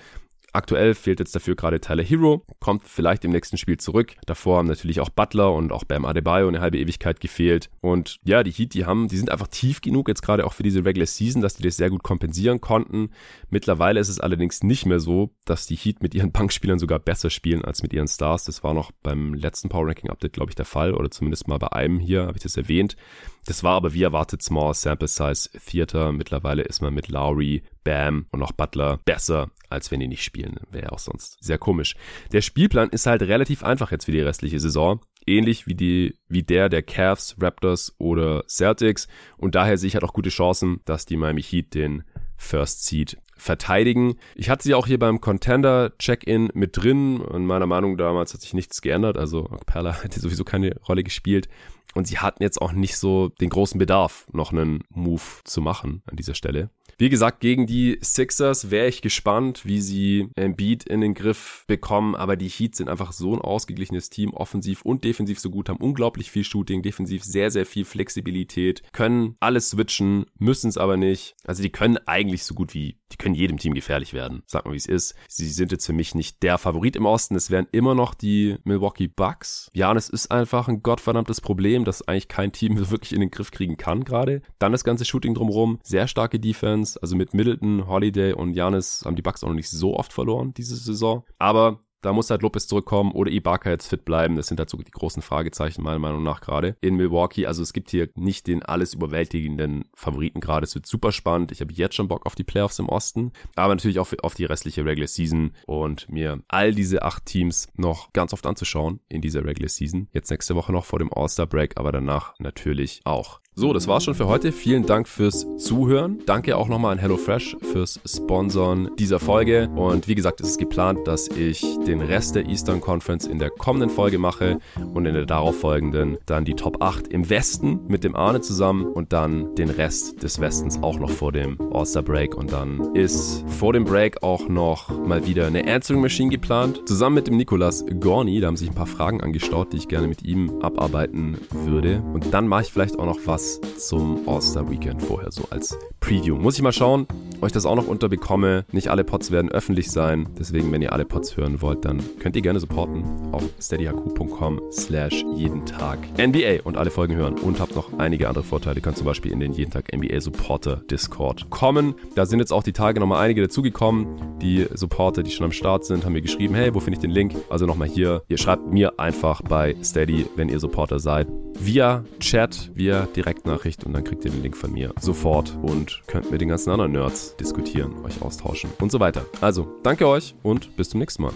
Aktuell fehlt jetzt dafür gerade Tyler Hero, kommt vielleicht im nächsten Spiel zurück. Davor haben natürlich auch Butler und auch Bam Adebayo eine halbe Ewigkeit gefehlt. Und ja, die Heat, die haben, die sind einfach tief genug jetzt gerade auch für diese Regular Season, dass die das sehr gut kompensieren konnten. Mittlerweile ist es allerdings nicht mehr so, dass die Heat mit ihren Bankspielern sogar besser spielen als mit ihren Stars. Das war noch beim letzten Power Ranking Update, glaube ich, der Fall oder zumindest mal bei einem hier habe ich das erwähnt. Das war aber wie erwartet Small Sample Size Theater. Mittlerweile ist man mit Lowry, Bam und auch Butler besser, als wenn die nicht spielen. Wäre ja auch sonst sehr komisch. Der Spielplan ist halt relativ einfach jetzt für die restliche Saison. Ähnlich wie die, wie der der Cavs, Raptors oder Celtics. Und daher sehe ich halt auch gute Chancen, dass die Miami Heat den First Seed verteidigen. Ich hatte sie auch hier beim Contender-Check-In mit drin. In meiner Meinung damals hat sich nichts geändert. Also Perla hätte sowieso keine Rolle gespielt. Und sie hatten jetzt auch nicht so den großen Bedarf, noch einen Move zu machen an dieser Stelle. Wie gesagt, gegen die Sixers wäre ich gespannt, wie sie Embiid in den Griff bekommen, aber die Heats sind einfach so ein ausgeglichenes Team, offensiv und defensiv so gut, haben unglaublich viel Shooting, defensiv sehr, sehr viel Flexibilität, können alles switchen, müssen es aber nicht. Also die können eigentlich so gut wie, die können jedem Team gefährlich werden, sag mal wie es ist. Sie sind jetzt für mich nicht der Favorit im Osten, es wären immer noch die Milwaukee Bucks. Ja, und es ist einfach ein gottverdammtes Problem, das eigentlich kein Team wirklich in den Griff kriegen kann gerade. Dann das ganze Shooting drumherum, sehr starke Defense, also mit Middleton, Holiday und Janis haben die Bucks auch noch nicht so oft verloren diese Saison. Aber da muss halt Lopez zurückkommen oder Ibaka jetzt fit bleiben. Das sind halt so die großen Fragezeichen meiner Meinung nach gerade in Milwaukee. Also es gibt hier nicht den alles überwältigenden Favoriten gerade. Es wird super spannend. Ich habe jetzt schon Bock auf die Playoffs im Osten, aber natürlich auch auf die restliche Regular Season und mir all diese acht Teams noch ganz oft anzuschauen in dieser Regular Season. Jetzt nächste Woche noch vor dem All-Star Break, aber danach natürlich auch. So, das war's schon für heute. Vielen Dank fürs Zuhören. Danke auch nochmal an HelloFresh fürs Sponsoren dieser Folge. Und wie gesagt, es ist geplant, dass ich den Rest der Eastern Conference in der kommenden Folge mache und in der darauffolgenden dann die Top 8 im Westen mit dem Arne zusammen und dann den Rest des Westens auch noch vor dem All-Star Break. Und dann ist vor dem Break auch noch mal wieder eine Answering Machine geplant. Zusammen mit dem Nikolas Gorni. Da haben sich ein paar Fragen angestaut, die ich gerne mit ihm abarbeiten würde. Und dann mache ich vielleicht auch noch was was zum All-Star-Weekend vorher, so als Preview. Muss ich mal schauen, ob ich das auch noch unterbekomme. Nicht alle Pods werden öffentlich sein. Deswegen, wenn ihr alle Pods hören wollt, dann könnt ihr gerne supporten auf steadyhq.com slash jeden Tag NBA und alle Folgen hören. Und habt noch einige andere Vorteile. Ihr könnt zum Beispiel in den jeden Tag NBA Supporter Discord kommen. Da sind jetzt auch die Tage nochmal einige dazugekommen. Die Supporter, die schon am Start sind, haben mir geschrieben, hey, wo finde ich den Link? Also nochmal hier. Ihr schreibt mir einfach bei Steady, wenn ihr Supporter seid via Chat, via Direktnachricht und dann kriegt ihr den Link von mir sofort und könnt mit den ganzen anderen Nerds diskutieren, euch austauschen und so weiter. Also, danke euch und bis zum nächsten Mal.